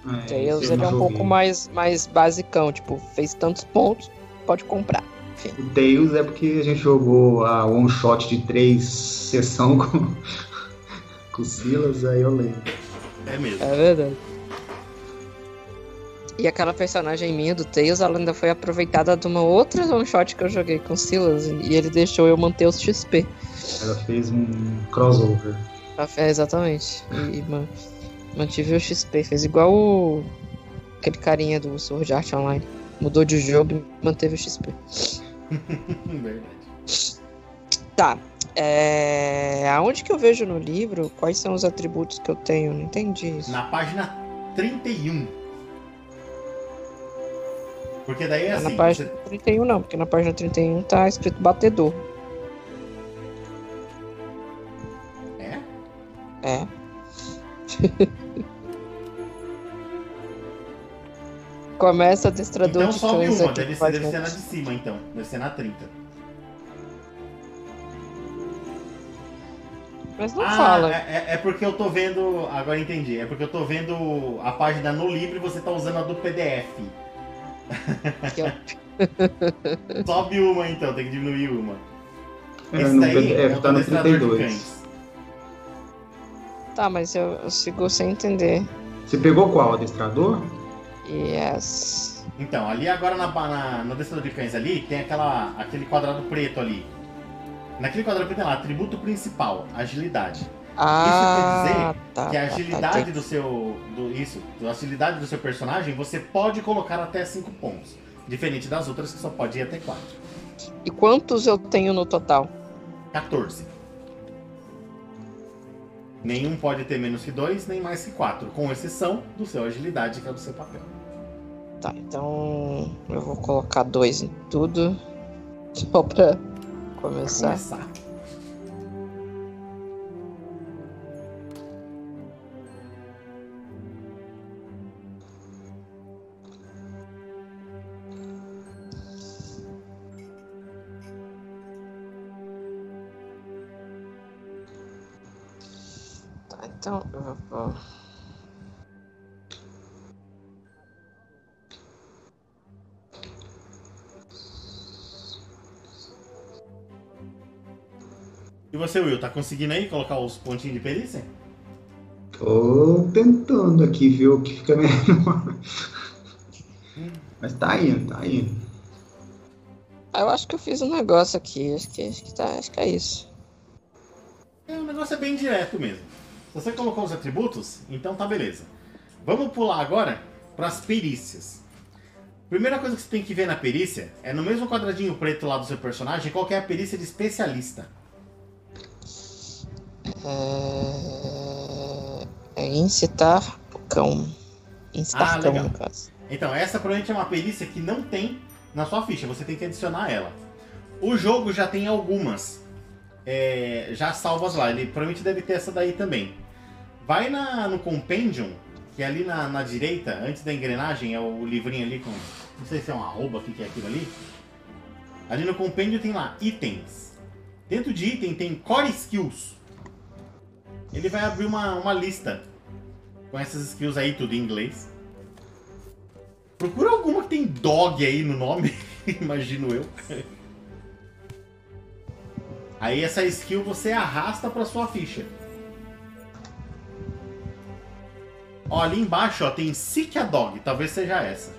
É, Tails esse eu ele é um pouco joguei. mais, mais basicão, tipo, fez tantos pontos, pode comprar. Enfim. O Tails é porque a gente jogou a one shot de três sessão com, com o Silas, aí eu lembro. É mesmo. É verdade. E aquela personagem minha do Tails, ela ainda foi aproveitada de uma outra one shot que eu joguei com o Silas, e ele deixou eu manter os XP. Ela fez um crossover. É, exatamente. E man- mantive o XP. Fez igual o... aquele carinha do Sword Art Online. Mudou de jogo e manteve o XP. Verdade. Tá. É... Aonde que eu vejo no livro quais são os atributos que eu tenho? Não entendi isso. Na página 31. Porque daí é assim. na página você- 31 não, porque na página 31 tá escrito batedor. É? É. Começa adestrador Então de cães uma, aqui deve ser, deve ser na de cima então. Deve ser na 30. Mas não ah, fala. É, é- é porque eu tô vendo. Agora entendi. É porque eu tô vendo a página no livro e você tá usando a do PDF. Aqui, ó. Sobe uma então, tem que diminuir uma. É, Esse daí é PDF o tá no adestrador de 32. cães. Tá, mas eu, eu sigo sem entender. Você pegou qual? Adestrador? Yes. Então, ali agora na, na, no adestrador de cães ali, tem aquela, aquele quadrado preto ali. Naquele quadrado preto tem lá, atributo principal, agilidade. Ah, tá. que a tá, tá, agilidade tem- do seu. Do, isso, a agilidade do seu personagem, você pode colocar até 5 pontos. Diferente das outras que só pode ir até 4. E quantos eu tenho no total? 14. Nenhum pode ter menos que 2, nem mais que 4. Com exceção do seu agilidade, que é do seu papel. Tá, então eu vou colocar dois em tudo. Só pra Pra começar. Então eu vou pôr. E você, Will, tá conseguindo aí colocar os pontinhos de perícia? Tô tentando aqui ver o que fica menor. Mas tá indo, tá indo. Ah, eu acho que eu fiz um negócio aqui. Acho que, acho que, tá, acho que é isso. É, o negócio é bem direto mesmo. Se você colocou os atributos, então tá beleza. Vamos pular agora para as perícias. Primeira coisa que você tem que ver na perícia é no mesmo quadradinho preto lá do seu personagem, qual é a perícia de especialista. É, é incitar o cão. Incitar Ah, cão, legal. no caso. Então, essa provavelmente é uma perícia que não tem na sua ficha, você tem que adicionar ela. O jogo já tem algumas. É, já salvas lá. Ele provavelmente deve ter essa daí também. Vai na, no Compendium, que é ali na, na direita, antes da engrenagem, é o livrinho ali com. Não sei se é uma arroba, o que é aquilo ali. Ali no Compendium tem lá itens. Dentro de item tem Core Skills. Ele vai abrir uma, uma lista com essas skills aí, tudo em inglês. Procura alguma que tem dog aí no nome, imagino eu. Aí essa skill você arrasta para sua ficha. Ó, ali embaixo ó, tem Seek a Dog, talvez seja essa.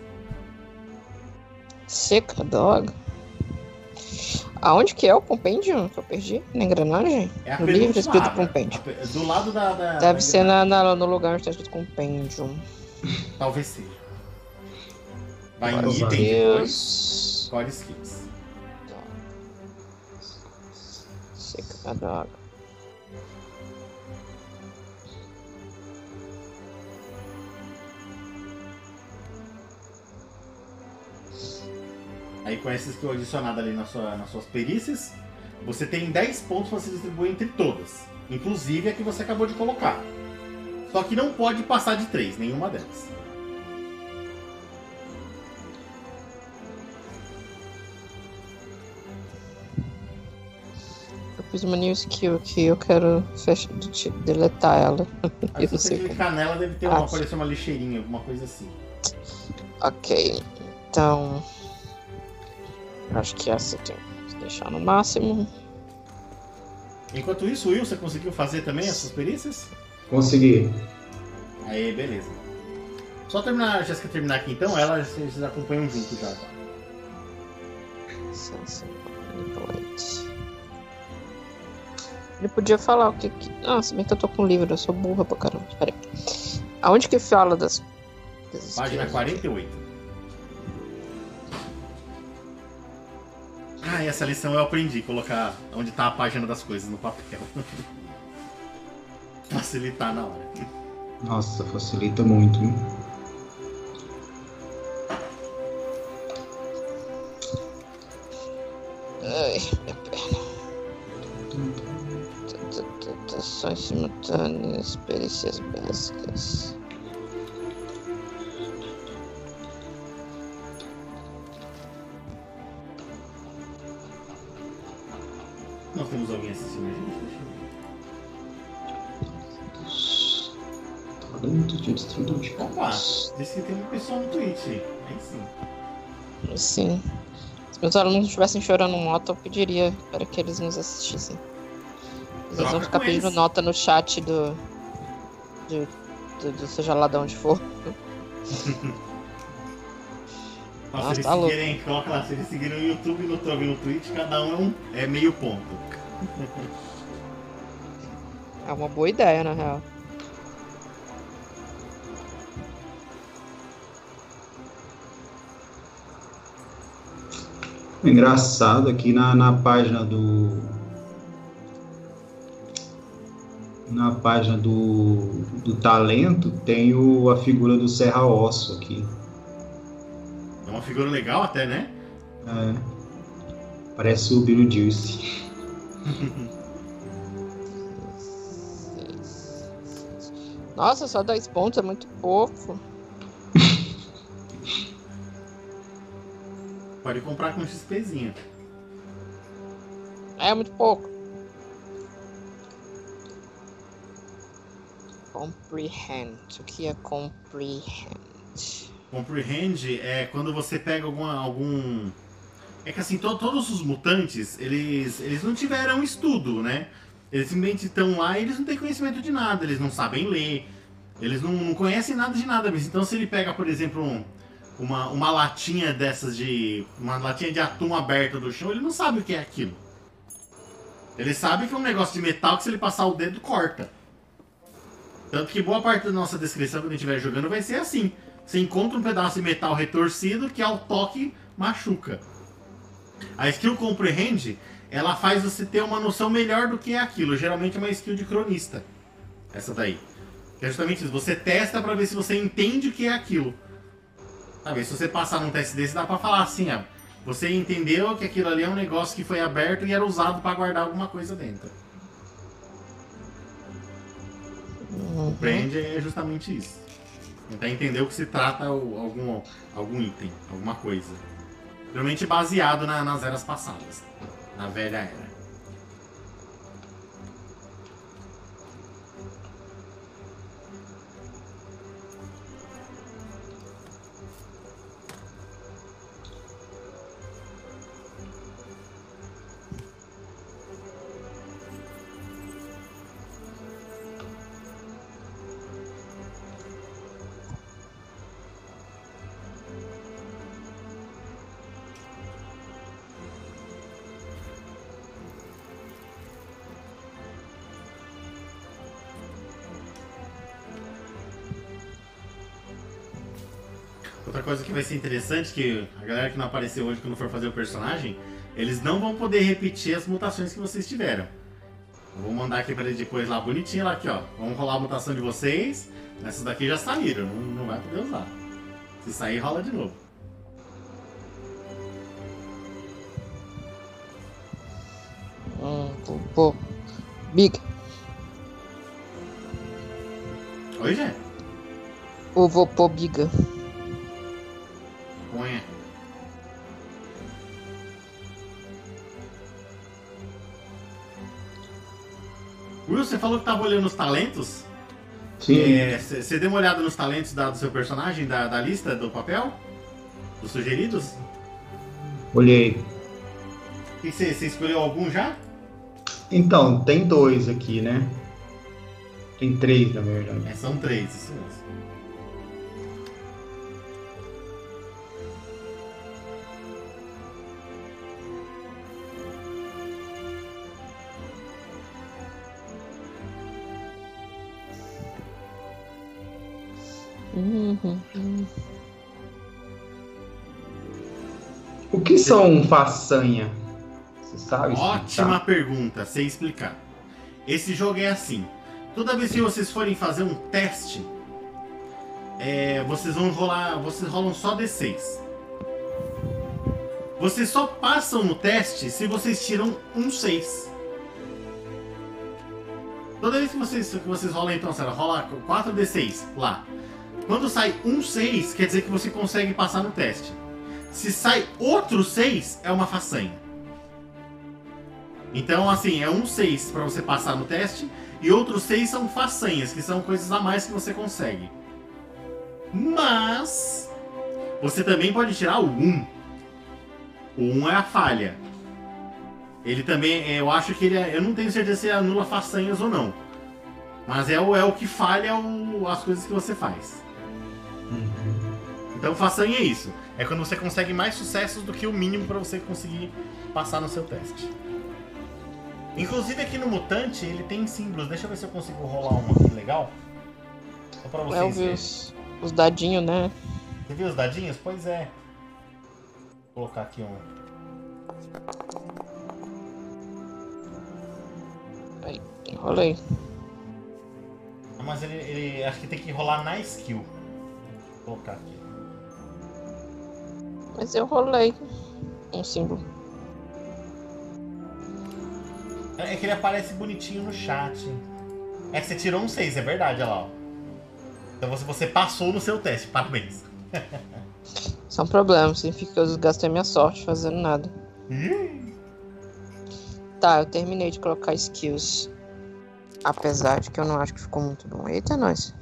Seek a Dog? Aonde que é o compêndio que eu perdi? Na engrenagem? É a no livro escrito compêndio. A Do lado da. da Deve da ser na, na- no lugar onde está escrito compêndio. Talvez seja. Vai em item depois. Core Skills. Aí com essa skill adicionada ali na sua, nas suas perícias, você tem 10 pontos para se distribuir entre todas. Inclusive a que você acabou de colocar. Só que não pode passar de 3, nenhuma delas. fiz uma new skill que eu quero deletar ela. Aí eu se você clicar nela, deve ter uma, ah, aparecer uma lixeirinha, alguma coisa assim. Ok, então. Acho que essa tem que deixar no máximo. Enquanto isso, Will, você conseguiu fazer também essas perícias? Consegui. Aí, beleza. Só terminar, a Jéssica terminar aqui então, ela vocês acompanham junto já. 158. Ele podia falar o que que. Ah, se bem que eu tô com livro, eu sou burra pra caramba. Peraí. Aonde que fala das. das Página skills? 48. Ah, e essa lição eu aprendi, colocar onde tá a página das coisas no papel. Facilitar na hora. Nossa, facilita muito. hein? Ai, minha perna. Tentações simultâneas, perícias básicas. Nós temos alguém assistindo a gente? Deixa eu ver. Tá muito destruído. Opa, disse que tem uma pessoa no Twitch. Aí sim. Sim. Se meus alunos estivessem chorando moto, eu pediria para que eles nos assistissem. Eles Troca vão ficar pedindo eles. nota no chat do. do, do, do seja lá de onde for. Nossa, Ah, se eles tá louco. seguirem, coloca lá, se eles seguirem no YouTube, no Twitch e no Twitch, cada um é, um é meio ponto. É uma boa ideia, na real. Engraçado aqui na, na página do. Na página do, do talento tem o, a figura do Serra Osso aqui. É uma figura legal até, né? É. Parece o Beetlejuice. Nossa, só 10 pontos é muito pouco. Pode comprar com XPzinho. É muito pouco. Comprehend. O que é comprehend? Comprehend é quando você pega alguma, algum. É que assim, to- todos os mutantes, eles, eles não tiveram estudo, né? Eles simplesmente estão lá e eles não têm conhecimento de nada, eles não sabem ler, eles não, não conhecem nada de nada mesmo. Então se ele pega, por exemplo, um- uma, uma latinha dessas de. uma latinha de atum aberta do chão, ele não sabe o que é aquilo. Ele sabe que é um negócio de metal que se ele passar o dedo, corta. Tanto que boa parte da nossa descrição quando a gente estiver jogando vai ser assim. Você encontra um pedaço de metal retorcido que ao toque machuca. A skill Comprehend, ela faz você ter uma noção melhor do que é aquilo. Geralmente é uma skill de cronista. Essa daí. É justamente isso. Você testa pra ver se você entende o que é aquilo. Sabe, se você passar num teste desse, dá pra falar assim, ó. você entendeu que aquilo ali é um negócio que foi aberto e era usado para guardar alguma coisa dentro. Compreende é justamente isso. Tentar entender o que se trata algum, algum item, alguma coisa. Geralmente baseado na- nas eras passadas, na velha era. Coisa que vai ser interessante, que a galera que não apareceu hoje quando for fazer o personagem, eles não vão poder repetir as mutações que vocês tiveram. Eu vou mandar aqui pra eles depois lá bonitinho, lá aqui ó. Vamos rolar a mutação de vocês. Essas daqui já saíram, não, não vai poder usar. Se sair, rola de novo. Hum, vou pôr. Big. Oi, Jé? Ou vou pôr biga. Ponha. Will, você falou que tava olhando os talentos? Sim. Você deu uma olhada nos talentos da- do seu personagem, da, da lista do papel? Dos sugeridos? Olhei. Você escolheu algum já? Então, tem dois aqui, né? Tem três, na verdade. É, são três, isso mesmo. Uhum, uhum. O que são façanha? Você sabe? Ótima explicar? pergunta, sei explicar. Esse jogo é assim. Toda vez que vocês forem fazer um teste, é, vocês vão rolar. Vocês rolam só D6. Vocês só passam no teste se vocês tiram um 6. Toda vez que vocês, que vocês rolam, então, sei lá, rola 4D6 lá. Quando sai um 6, quer dizer que você consegue passar no teste. Se sai outro 6, é uma façanha. Então, assim, é um 6 para você passar no teste, e outros 6 são façanhas, que são coisas a mais que você consegue. Mas você também pode tirar o 1. O 1 é a falha. Ele também, eu acho que ele é, eu não tenho certeza se anula façanhas ou não. Mas é o, é o que falha o- as coisas que você faz. Então façanha é isso. É quando você consegue mais sucessos do que o mínimo para você conseguir passar no seu teste. Inclusive aqui no Mutante ele tem símbolos. Deixa eu ver se eu consigo rolar uma aqui legal. Só pra É, eu vocês vi verem. os, os dadinhos, né? Você viu os dadinhos? Pois é. Vou colocar aqui um. Aí, enrolei. Ah, Mas ele, ele- acho que tem que rolar na skill. Vou colocar aqui. Mas eu rolei um símbolo. É que ele aparece bonitinho no chat. É que você tirou um 6, é verdade, olha lá. ó. Então você, você passou no seu teste, parabéns. São problemas, significa que eu gastei minha sorte fazendo nada. Tá, eu terminei de colocar skills. Apesar de que eu não acho que ficou muito bom. Eita, nós.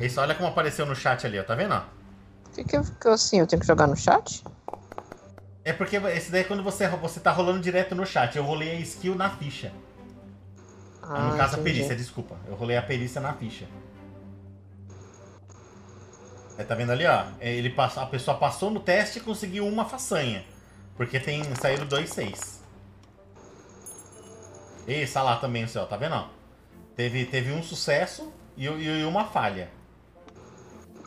Isso, olha como apareceu no chat ali, ó. Tá vendo? ó? Por que, que ficou assim? Eu tenho que jogar no chat? É porque esse daí é quando você, você tá rolando direto no chat. Eu rolei a skill na ficha. Ah, no caso, a entendi. perícia, desculpa. Eu rolei a perícia na ficha. É, tá vendo ali, ó? É, Ele passou, a pessoa passou no teste e conseguiu uma façanha. Porque tem saíram dois seis. Esse lá também, o céu, tá vendo? ó? Teve, teve um sucesso e, e- e uma falha.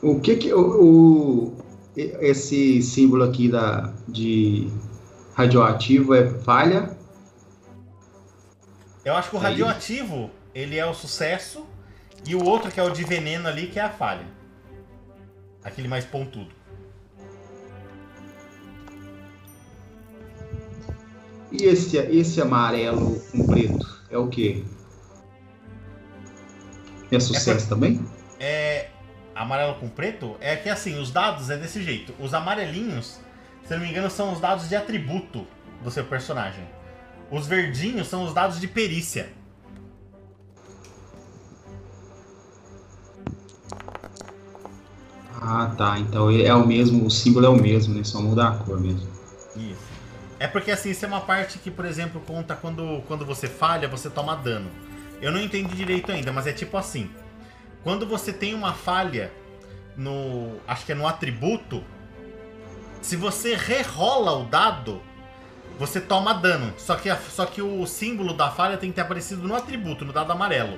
O que que o, o- esse símbolo aqui da de radioativo é falha? Eu acho que o É radioativo, ele é o sucesso, e o outro que é o de veneno ali, que é a falha. Aquele mais pontudo. E esse, esse amarelo com preto é o quê? É sucesso É também? É. Amarelo com preto? É que assim, os dados é desse jeito. Os amarelinhos, se não me engano, são os dados de atributo do seu personagem. Os verdinhos são os dados de perícia. Ah, tá. Então é o mesmo, o símbolo é o mesmo, né? Só muda a cor mesmo. Isso. É porque assim, isso é uma parte que, por exemplo, conta quando, quando você falha, você toma dano. Eu não entendi direito ainda, mas é tipo assim. Quando você tem uma falha no. Acho que é no atributo. Se você rerola o dado, você toma dano. Só que, a- só que o símbolo da falha tem que ter aparecido no atributo, no dado amarelo.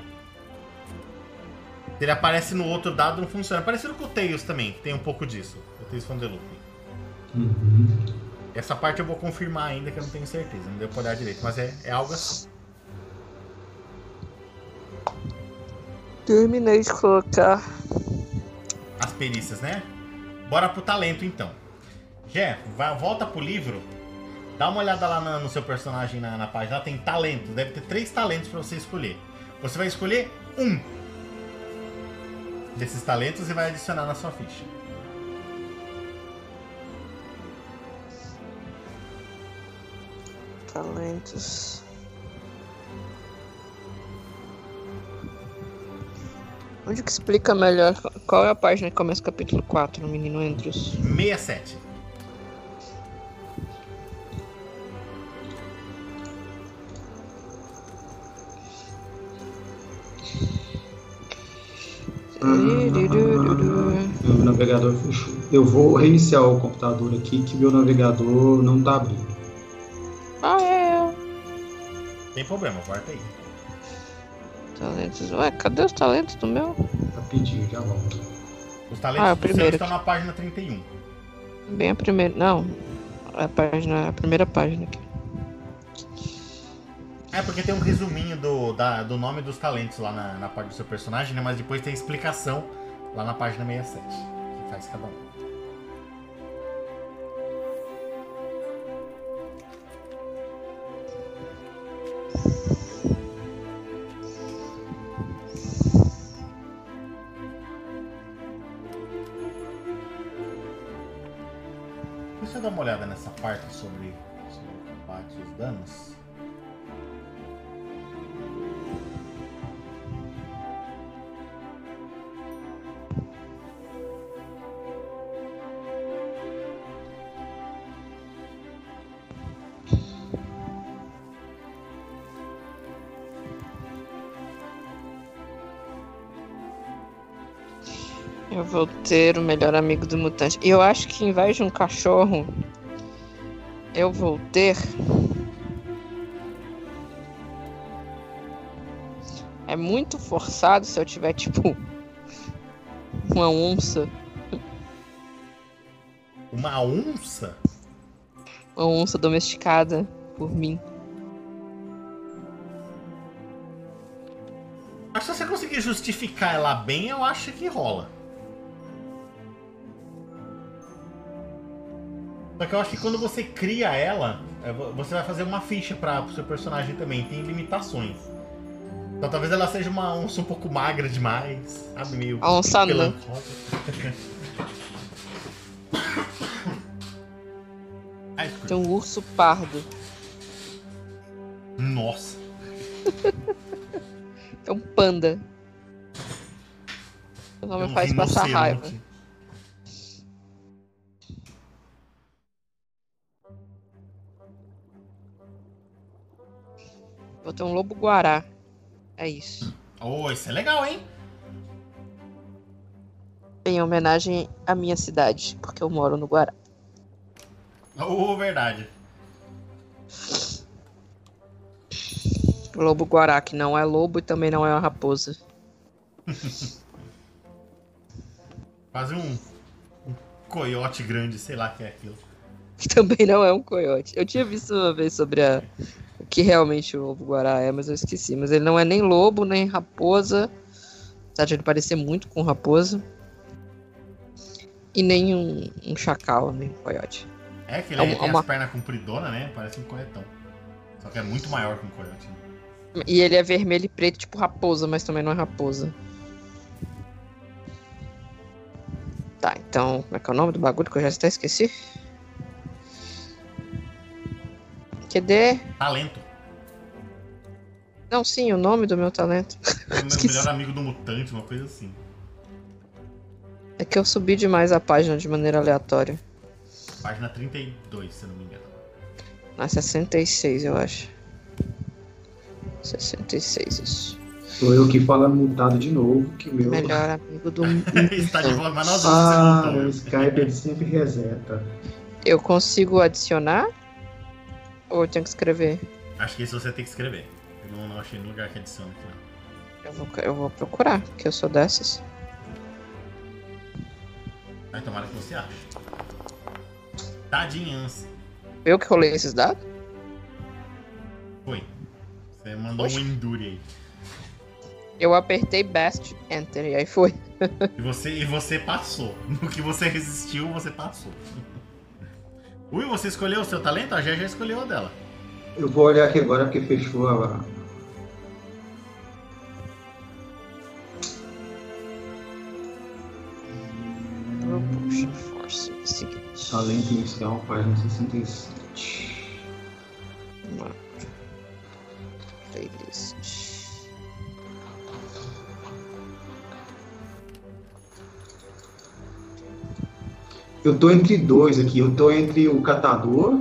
Se ele aparece no outro dado, não funciona. Parecido com o Tails também, que tem um pouco disso. O Tails from the Loop. Uhum. Essa parte eu vou confirmar ainda que eu não tenho certeza, não deu pra olhar direito, mas é, é algo assim. Terminei de colocar. As perícias, né? Bora pro talento então. Jé, volta pro livro, dá uma olhada lá na- no seu personagem na, na página, lá tem talento, deve ter três talentos pra você escolher. Você vai escolher um desses talentos e vai adicionar na sua ficha. Talentos. Onde que explica melhor qual é a página que começa o capítulo 4, no Menino Entre os. 67. Meu navegador fechou. Eu vou reiniciar o computador aqui que meu navegador não tá abrindo. Ah, é. Tem problema, corta aí. Talentos. Ué, cadê os talentos do meu? Rapidinho, já volto. Os talentos Ah, o do seu primeiro estão aqui. na página 31. Bem a primeira. Não. A página. A primeira página aqui. É porque tem um resuminho do, da- do nome dos talentos lá na, na parte do seu personagem, né? Mas depois tem a explicação lá na página 67. Que faz cada um. Parte sobre, sobre o combate e os danos. Eu vou ter o melhor amigo do mutante. Eu acho que em vez de um cachorro, eu vou ter. É muito forçado se eu tiver, tipo, uma onça. Uma onça? Uma onça domesticada por mim. Acho que se você conseguir justificar ela bem, eu acho que rola. Só que eu acho que quando você cria ela, é, vo- você vai fazer uma ficha para o seu personagem também. Tem limitações. Então talvez ela seja uma onça um pouco magra demais, sabe? Meio A onça. Ai, Tem um urso pardo. Nossa. É um panda. O nome faz passar raiva. Ter um lobo guará. É isso. Oh, isso é legal, hein? Em homenagem à minha cidade, porque eu moro no Guará. Oh, verdade. Lobo guará, que não é lobo e também não é uma raposa. Quase um, um coiote grande, sei lá que é aquilo. Também não é um coiote. Eu tinha visto uma vez sobre a- o que realmente o lobo guará é, mas eu esqueci. Mas ele não é nem lobo, nem raposa. Apesar de ele parecer muito com raposa. E nem um, um chacal, nem um coiote. É que ele É é, tem uma- as pernas compridonas, né? Parece um coetão. Só que é muito maior que um coiote. né? E ele é vermelho e preto, tipo raposa, mas também não é raposa. Tá, então, como é que é o nome do bagulho que eu já até esqueci? QD? Talento. Não, sim, o nome do meu talento. É o meu melhor amigo do mutante, uma coisa assim. É que eu subi demais a página de maneira aleatória. Página 32, se eu não me engano. Na 66, eu acho. 66, isso. Sou eu que falo mutado de novo, que o meu. Melhor amigo do Está de volta, mas nós Ah, vamos o Skype ele sempre reseta. Eu consigo adicionar? Ou eu tenho que escrever? Acho que isso você tem que escrever. Eu não, não achei no lugar que adiciona aqui, não. Eu vou, eu vou procurar, porque eu sou dessas. Vai tomara que você ache. Tadinhas. Eu que rolei esses dados? Foi. Você mandou Oxe. um endure aí. Eu apertei Best Enter e aí foi. E você, e você passou. No que você resistiu, você passou. Ui, você escolheu o seu talento? A Gé já escolheu a dela. Eu vou olhar aqui agora porque fechou a. Propulsion Force Investigate. Talento inicial, página 67. Mapa. Playlist. Eu tô entre dois aqui. Eu tô entre o catador,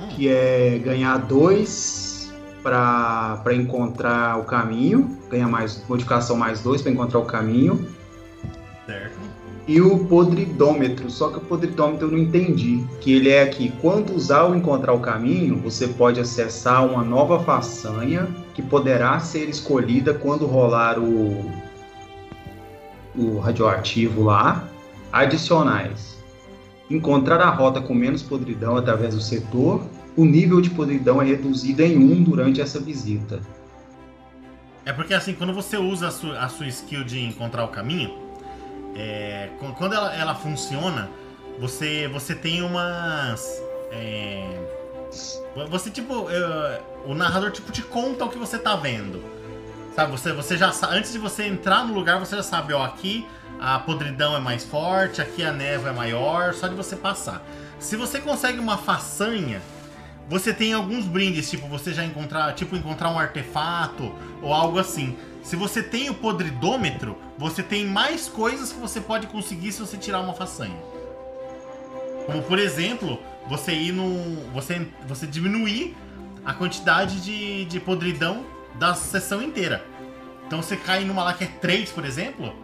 Hum, que é ganhar dois para encontrar o caminho, ganhar mais modificação mais dois para encontrar o caminho, certo. e o podridômetro. Só que o podridômetro eu não entendi. Que ele é aqui, quando usar o encontrar o caminho, você pode acessar uma nova façanha que poderá ser escolhida quando rolar o o radioativo lá. Adicionais. Encontrar a rota com menos podridão através do setor. O nível de podridão é reduzido em 1 durante essa visita. É porque assim, quando você usa a sua, a sua skill de encontrar o caminho, é, qu- quando ela, ela funciona, você, você tem umas. é, você tipo. é, o narrador tipo te conta o que você tá vendo. Sabe, você, você já Antes de você entrar no lugar, você já sabe, ó, aqui a podridão é mais forte, aqui a névoa é maior, só de você passar. Se você consegue uma façanha, você tem alguns brindes, tipo, você já encontrar, tipo, encontrar um artefato ou algo assim. Se você tem o podridômetro, você tem mais coisas que você pode conseguir se você tirar uma façanha. Como por exemplo, você ir no. Você, você diminuir a quantidade de, de podridão da sessão inteira. Então você cai numa lá que é 3, por exemplo.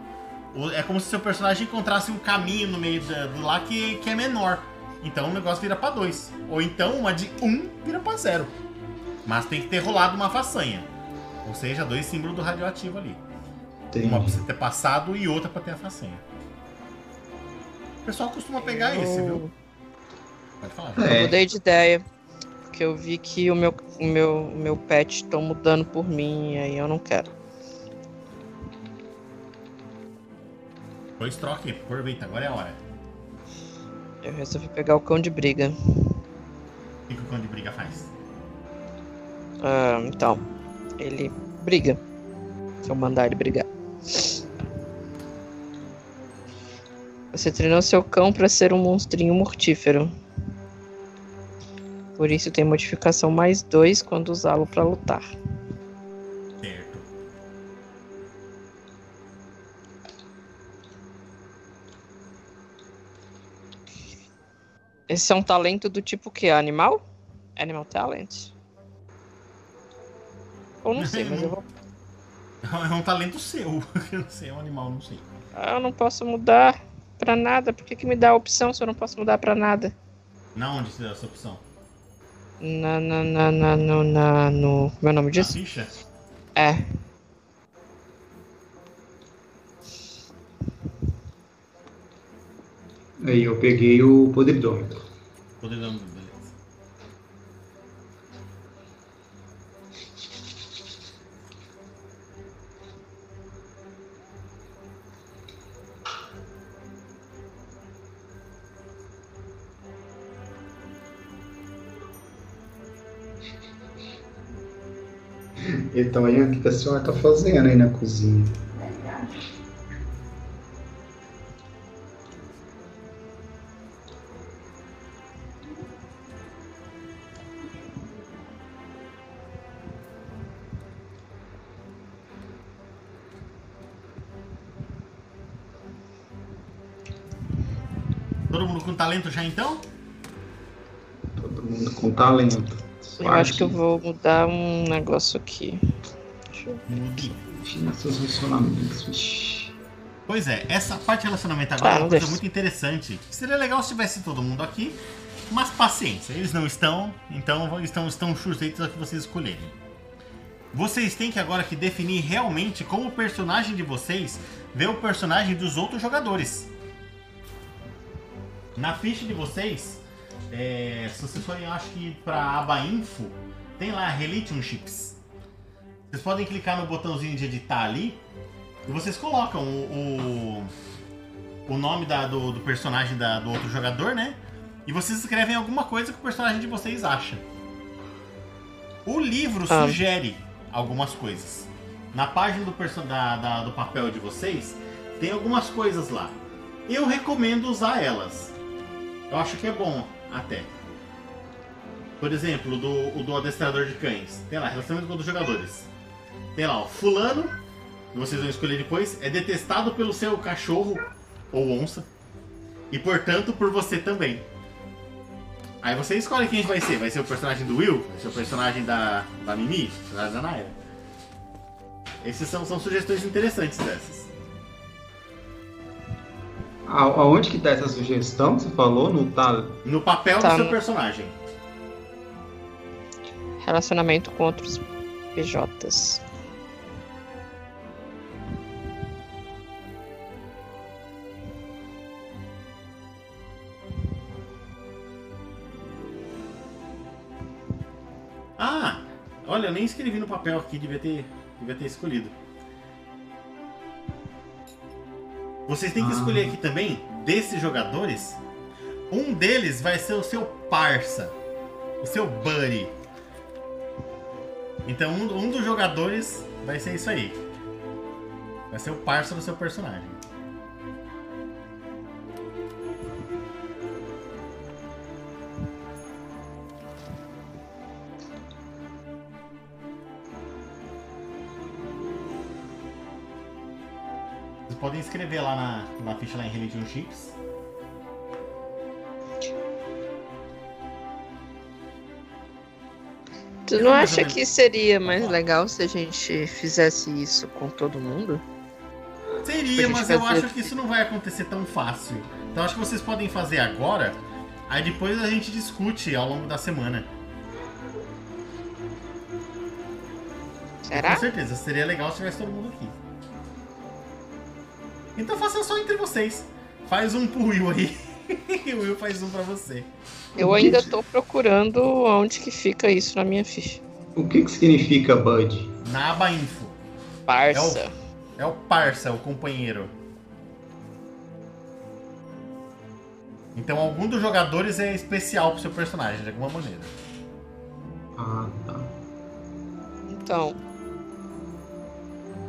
É como se seu personagem encontrasse um caminho no meio da- do lá que, que é menor. Então o negócio vira pra 2. Ou então uma de 1 um vira pra 0. Mas tem que ter rolado uma façanha. Ou seja, dois símbolos do radioativo ali. Tem. Uma pra você ter passado e outra pra ter a façanha. O pessoal costuma pegar esse, viu? Pode falar. É. Eu mudei de ideia. Porque eu vi que o meu, o meu, o meu pet estão mudando por mim e aí eu não quero. Pois troque, aproveita, agora é a hora. Eu resolvi pegar o cão de briga. O que, que o cão de briga faz? Ah, então, ele briga. Se eu mandar ele brigar. Você treinou seu cão para ser um monstrinho mortífero. Por isso tem modificação mais 2 quando usá-lo para lutar. Certo. Esse é um talento do tipo que? Animal? Animal Talent? Ou não sei, mas eu vou. É um talento seu. Eu não sei, é um animal, não sei. Ah, eu não posso mudar pra nada. Por que, que me dá a opção se eu não posso mudar pra nada? Na onde você deu essa opção? Na, na, na, na, no, na, no. Meu nome Na disso? ficha? É. Aí eu peguei o podridômetro. Poder Então aí o que a senhora tá fazendo aí na cozinha? Todo mundo com talento já então? Todo mundo com talento. Eu acho que eu vou mudar um negócio aqui. Deixa eu... Mude. Seus relacionamentos. Pois é, essa parte de relacionamento agora Ah, é uma coisa deixa. muito interessante. Seria legal se tivesse todo mundo aqui, mas paciência, eles não estão, então estão, estão sujeitos a que vocês escolherem. Vocês têm que agora que definir realmente como o personagem de vocês vê o personagem dos outros jogadores. Na ficha de vocês, é, se vocês forem, acho que pra aba info, tem lá Relationships. Vocês podem clicar no botãozinho de editar ali e vocês colocam o, o, o nome da- do, do personagem da- do outro jogador, né? E vocês escrevem alguma coisa que o personagem de vocês acha. O livro Ah. sugere algumas coisas. Na página do, da- da- do papel de vocês, tem algumas coisas lá. Eu recomendo usar elas. Eu acho que é bom, até. Por exemplo, do, o do adestrador de cães. Tem lá, relacionamento com outros jogadores. Tem lá, ó, fulano, que vocês vão escolher depois, é detestado pelo seu cachorro ou onça. E portanto por você também. Aí você escolhe quem vai ser. Vai ser o personagem do Will? Vai ser o personagem da, da Mimi? O personagem da Naira? Esses são, são sugestões interessantes dessas. A- Aonde que tá essa sugestão que você falou? No tal. No papel Tá do seu personagem. Relacionamento com outros PJs. Ah! Olha, eu nem escrevi no papel aqui, devia ter, devia ter escolhido. Vocês têm que Ah. escolher aqui também, desses jogadores, um deles vai ser o seu parça, o seu buddy. Então um, um dos jogadores vai ser isso aí. Vai ser o parça do seu personagem. Podem escrever lá na, na ficha lá em Relationships. Tu não acha que seria mais legal se a gente fizesse isso com todo mundo? Seria, gente mas eu acho que isso não vai acontecer tão fácil. Então acho que vocês podem fazer agora, aí depois a gente discute ao longo da semana. Será? Com certeza, seria legal se tivesse todo mundo aqui. Então faça só entre vocês. Faz um pro Will aí. e o Will faz um pra você. Eu ainda tô procurando onde que fica isso na minha ficha. O que que significa Bud? Na aba info. Parça. É o parça, o companheiro. Então algum dos jogadores é especial pro seu personagem, de alguma maneira. Ah, tá. Então.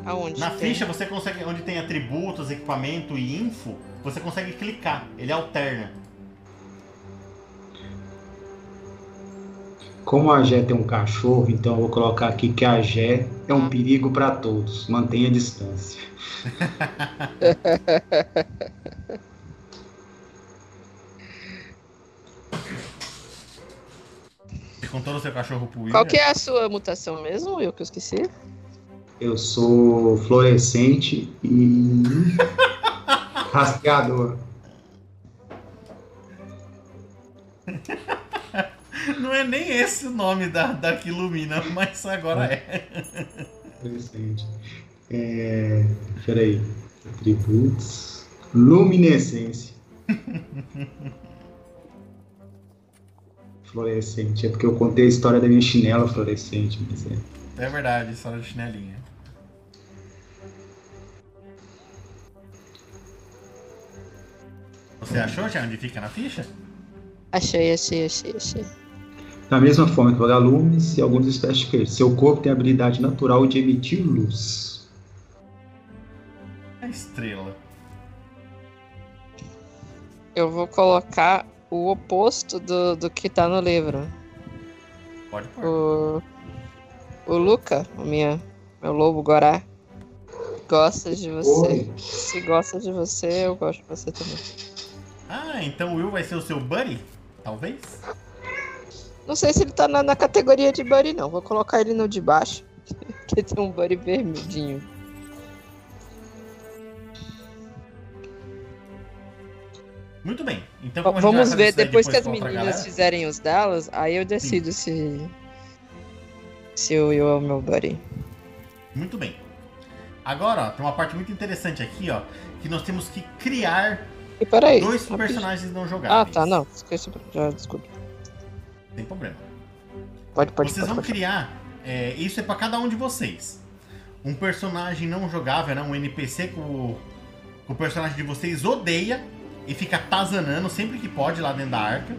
Aonde? Na tem? ficha você consegue, onde tem atributos, equipamento e info, você consegue clicar, ele alterna. Como a Gé tem um cachorro, então eu vou colocar aqui que a Gé é um Ah. perigo para todos. Mantenha a distância. Você contou no seu cachorro pro. Qual que é a sua mutação mesmo, eu que eu esqueci? Eu sou fluorescente e rastreador. Não é nem esse o nome da, da que ilumina, mas agora é. Fluorescente. É... Peraí. Atributos. Luminescência. Fluorescente. É porque eu contei a história da minha chinela fluorescente. Mas é. É verdade, história de chinelinha. Você achou já onde fica na ficha? Achei, achei, achei, achei. Da mesma forma que vagalumes e alguns espécies de Seu corpo tem a habilidade natural de emitir luz. A estrela. Eu vou colocar o oposto do, do que tá no livro. Pode pôr. O, o Luca, o minha, meu lobo Gorá, gosta de você. Oi. Se gosta de você, eu gosto de você também. Ah, então o Will vai ser o seu buddy? Talvez? Não sei se ele tá na, na categoria de buddy, não. Vou colocar ele no de baixo. que tem um buddy vermelhinho. Muito bem. Então, como Vamos ver, isso aí depois que as meninas fizerem os delas, aí eu decido se. Se o Will é o meu buddy. Muito bem. Agora, ó, tem uma parte muito interessante aqui, ó. Que nós temos que criar E peraí. dois rapidinho. personagens não jogáveis. Ah, tá, não. Esqueci. Já, desculpa. Sem problema. Pode, pode, vocês pode, vão pode. criar. é, isso é pra cada um de vocês. Um personagem não jogável, né? Um NPC que o, que o personagem de vocês odeia e fica tazanando sempre que pode lá dentro da arca.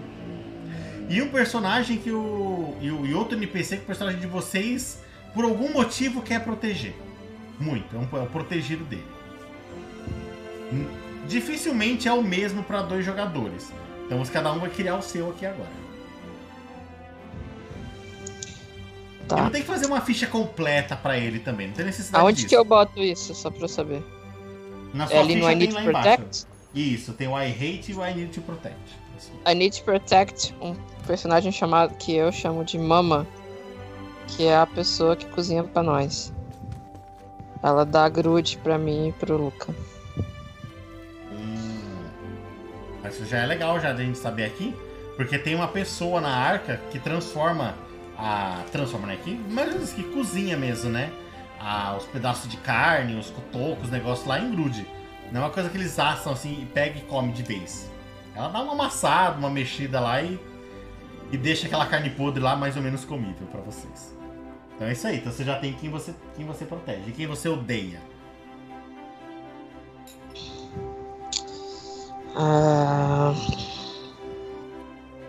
E um personagem que o. E, o- e outro NPC que o personagem de vocês, por algum motivo, quer proteger. Muito. É, um, é o protegido dele. Hum, Dificilmente é o mesmo para dois jogadores. Então cada um vai criar o seu aqui agora. Eu Tá. não tenho que fazer uma ficha completa pra ele também, não tem necessidade Aonde disso. que eu boto isso, só pra eu saber? Na É sua ali no I Need to embaixo. Protect? Isso, tem o I Hate e o I Need to Protect. Assim. I Need to Protect um personagem chamado que eu chamo de Mama, que é a pessoa que cozinha pra nós. Ela dá grude pra mim e pro Luca. Mas Isso já é legal já da gente saber aqui, porque tem uma pessoa na arca que transforma a. Transforma, né? Que, mas que cozinha mesmo, né? Os pedaços de carne, os cotocos, os negócios lá em grude. Não é uma coisa que eles assam assim e pega e come de vez. Ela dá uma amassada, uma mexida lá e, e deixa aquela carne podre lá mais ou menos comível pra vocês. Então é isso aí. Então você já tem quem você, quem você protege quem você odeia. Ah,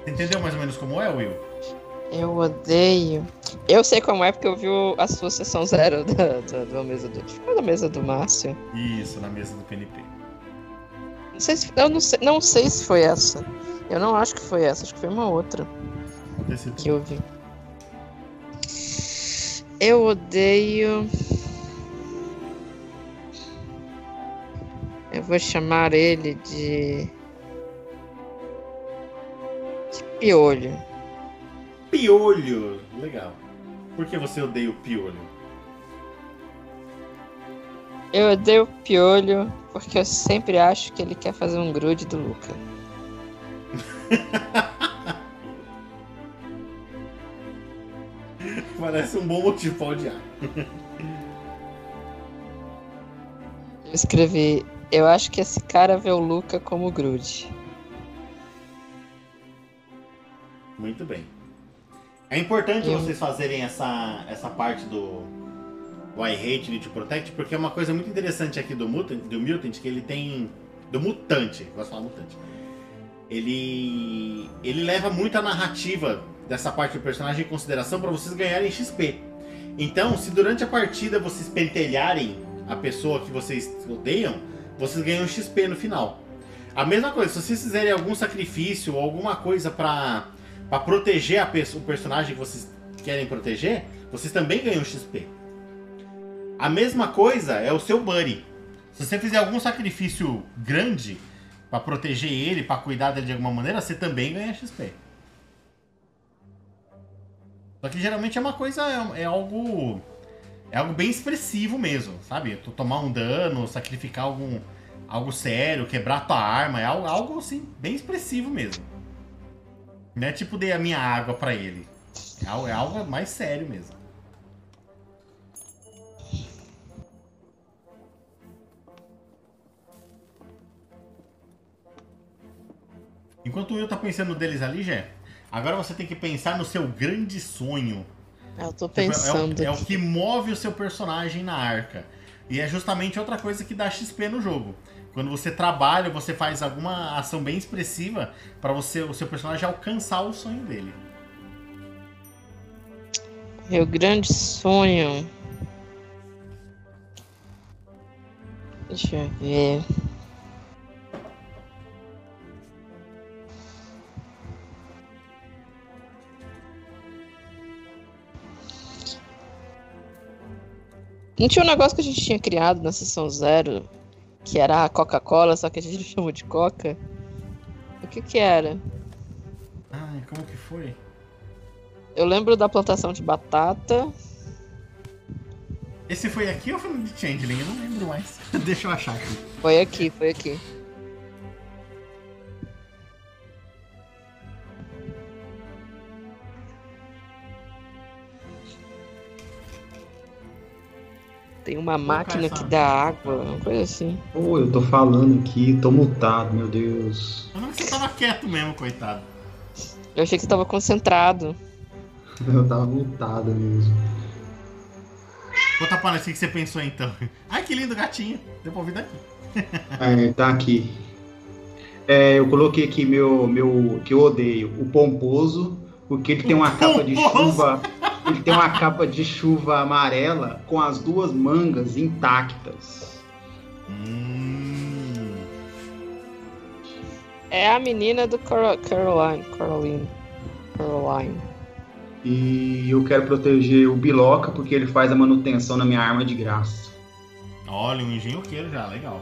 Você entendeu mais ou menos como é, Will? eu odeio. Eu sei como é porque eu vi a sua sessão zero da, da, da mesa do. foi da mesa do Márcio. Isso, na mesa do PNP. Não sei se, eu não sei, não sei se foi essa. Eu não acho que foi essa, acho que foi uma outra Aconteceu que eu vi. Eu odeio. Eu vou chamar ele de. de piolho. Piolho! Legal. Por que você odeia o piolho? Eu odeio o piolho porque eu sempre acho que ele quer fazer um grude do Luca. Parece um bom motivo pra odiar. Eu escrevi. Eu acho que esse cara vê o Luca como grude. Muito bem. É importante Eu- vocês fazerem essa, essa parte do, I Hate Need to Protect, porque é uma coisa muito interessante aqui do Mutant, do Mutant que ele tem. Do Mutante, gosto de falar Mutante. Ele. Ele leva muito a narrativa dessa parte do personagem em consideração para vocês ganharem XP. Então, se durante a partida vocês pentelharem a pessoa que vocês odeiam, vocês ganham XP no final. A mesma coisa, se vocês fizerem algum sacrifício ou alguma coisa pra para proteger o personagem que vocês querem proteger, vocês também ganham XP. A mesma coisa é o seu buddy. Se você fizer algum sacrifício grande pra proteger ele, pra cuidar dele de alguma maneira, você também ganha XP. Só que geralmente é uma coisa, é, é algo é algo bem expressivo mesmo, sabe? Tu tomar um dano, sacrificar algum algo sério, quebrar tua arma, é algo, algo assim bem expressivo mesmo. Não é tipo dei a minha água pra ele. É algo, é algo mais sério mesmo. Enquanto Will tá pensando deles ali, Jé, agora você tem que pensar no seu grande sonho. Eu tô Tipo, é o- pensando. É, o, aqui. que move o seu personagem na arca. E é justamente outra coisa que dá XP no jogo. Quando você trabalha, você faz alguma ação bem expressiva para você o seu personagem alcançar o sonho dele. Meu grande sonho. Deixa eu ver. Não tinha um negócio que a gente tinha criado na sessão zero, que era a Coca-Cola, só que a gente chamou de Coca. O que que era? Ai, como que foi? Eu lembro da plantação de batata. Esse foi aqui ou foi no de Changeling? Eu não lembro mais. Deixa eu achar aqui. Foi aqui, foi aqui. Tem uma máquina que dá água, uma coisa assim. Pô, eu tô falando aqui, tô mutado, meu Deus. Eu não que você tava quieto mesmo, coitado. Eu achei que você tava concentrado. Eu tava mutado mesmo. Conta pra nós o que que você pensou então. Ai, que lindo gatinho. Deu pra ouvir daqui. É, tá aqui. É, eu coloquei aqui meu, meu que eu odeio, o pomposo, porque ele tem uma capa de chuva, ele tem uma capa de chuva amarela com as duas mangas intactas. Hum. É a menina do Caro- Caroline. Caroline. Caroline. E eu quero proteger o Biloca porque ele faz a manutenção na minha arma de graça. Olha, um engenhoqueiro já, legal.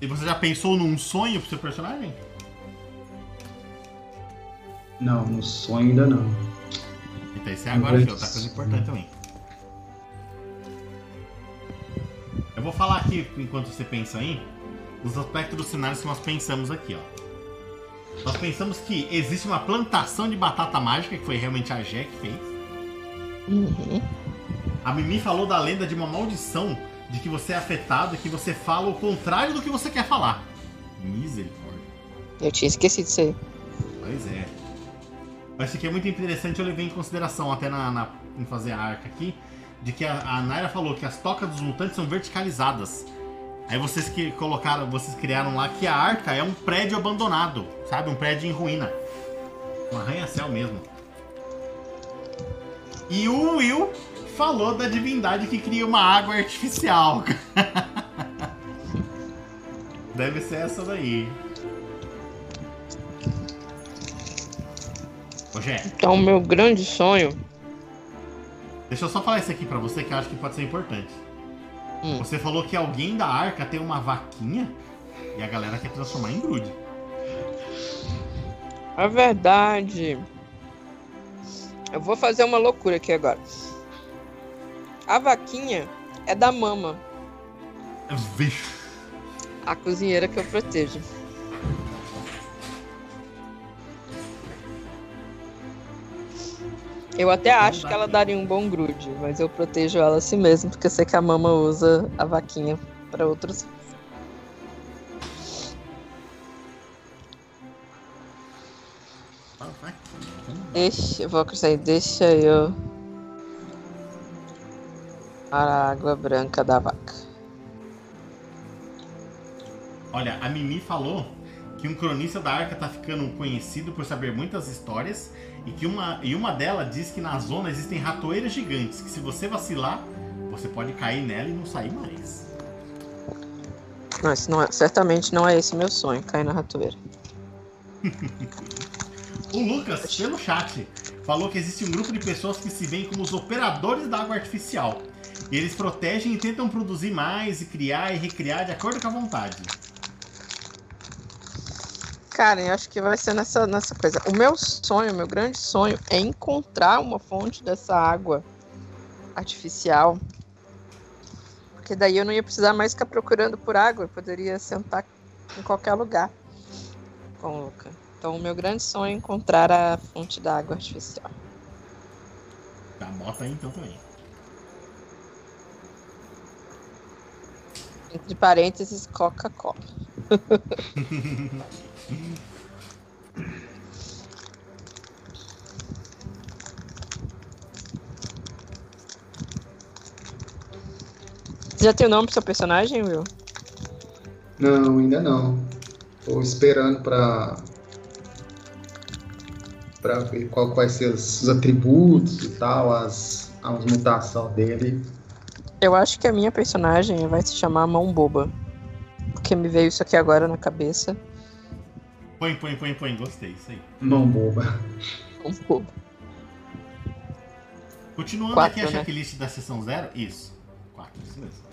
E você já pensou num sonho pro seu personagem? Não, no sonho ainda não. Então esse é agora aqui, outra coisa importante também. Eu vou falar aqui, enquanto você pensa aí, os aspectos dos cenários que nós pensamos aqui, ó. Nós pensamos que existe uma plantação de batata mágica, que foi realmente a Jé que fez. Uhum. A Mimi falou da lenda de uma maldição de que você é afetado e que você fala o contrário do que você quer falar. Misericórdia. Eu tinha esquecido disso aí. Pois é. Mas isso aqui é muito interessante, eu levei em consideração até na, na- em fazer a arca aqui, de que a, a Naira falou que as tocas dos mutantes são verticalizadas. Aí vocês que colocaram, vocês criaram lá que a arca é um prédio abandonado, sabe? Um prédio em ruína. Um arranha-céu mesmo. E o Will falou da divindade que cria uma água artificial. Deve ser essa daí. Ô, Jé, Então, meu grande sonho. deixa eu só falar isso aqui pra você que eu acho que pode ser importante. Hum. Você falou que alguém da arca tem uma vaquinha e a galera quer transformar em grude. É verdade. Eu vou fazer uma loucura aqui agora. A vaquinha é da mama, Vixe. a cozinheira que eu protejo. Eu até acho que ela daria um bom grude, mas eu protejo ela assim mesmo, porque eu sei que a mama usa a vaquinha para outros. Deixa, eu vou acrescentar, deixa eu. Para a água branca da vaca. Olha, a Mimi falou que um cronista da arca tá ficando conhecido por saber muitas histórias e que uma, e uma delas diz que na zona existem ratoeiras gigantes, que se você vacilar, você pode cair nela e não sair mais. Não, isso não é, certamente não é esse meu sonho, cair na ratoeira. O Lucas, pelo chat, falou que existe um grupo de pessoas que se veem como os operadores da água artificial. E eles protegem e tentam produzir mais e criar e recriar de acordo com a vontade. Cara, eu acho que vai ser nessa, nessa coisa. O meu sonho, o meu grande sonho é encontrar uma fonte dessa água artificial. Porque daí eu não ia precisar mais ficar procurando por água, eu poderia sentar em qualquer lugar com o Luca. Então, o meu grande sonho é encontrar a fonte da água artificial. Tá, bota aí então também. Entre parênteses, Coca-Cola. Já tem o nome pro seu personagem, Will? Não, ainda não. Tô esperando pra. Pra ver qual, quais ser os, os atributos e tal, as, as mutações dele. Eu acho que a minha personagem vai se chamar Mão Boba. Porque me veio isso aqui agora na cabeça. Põe, põe, põe, põe. Gostei, isso aí. Mão boba. Mão Boba. Continuando Quatro, aqui a né? checklist da sessão zero. Isso. Quatro, isso mesmo.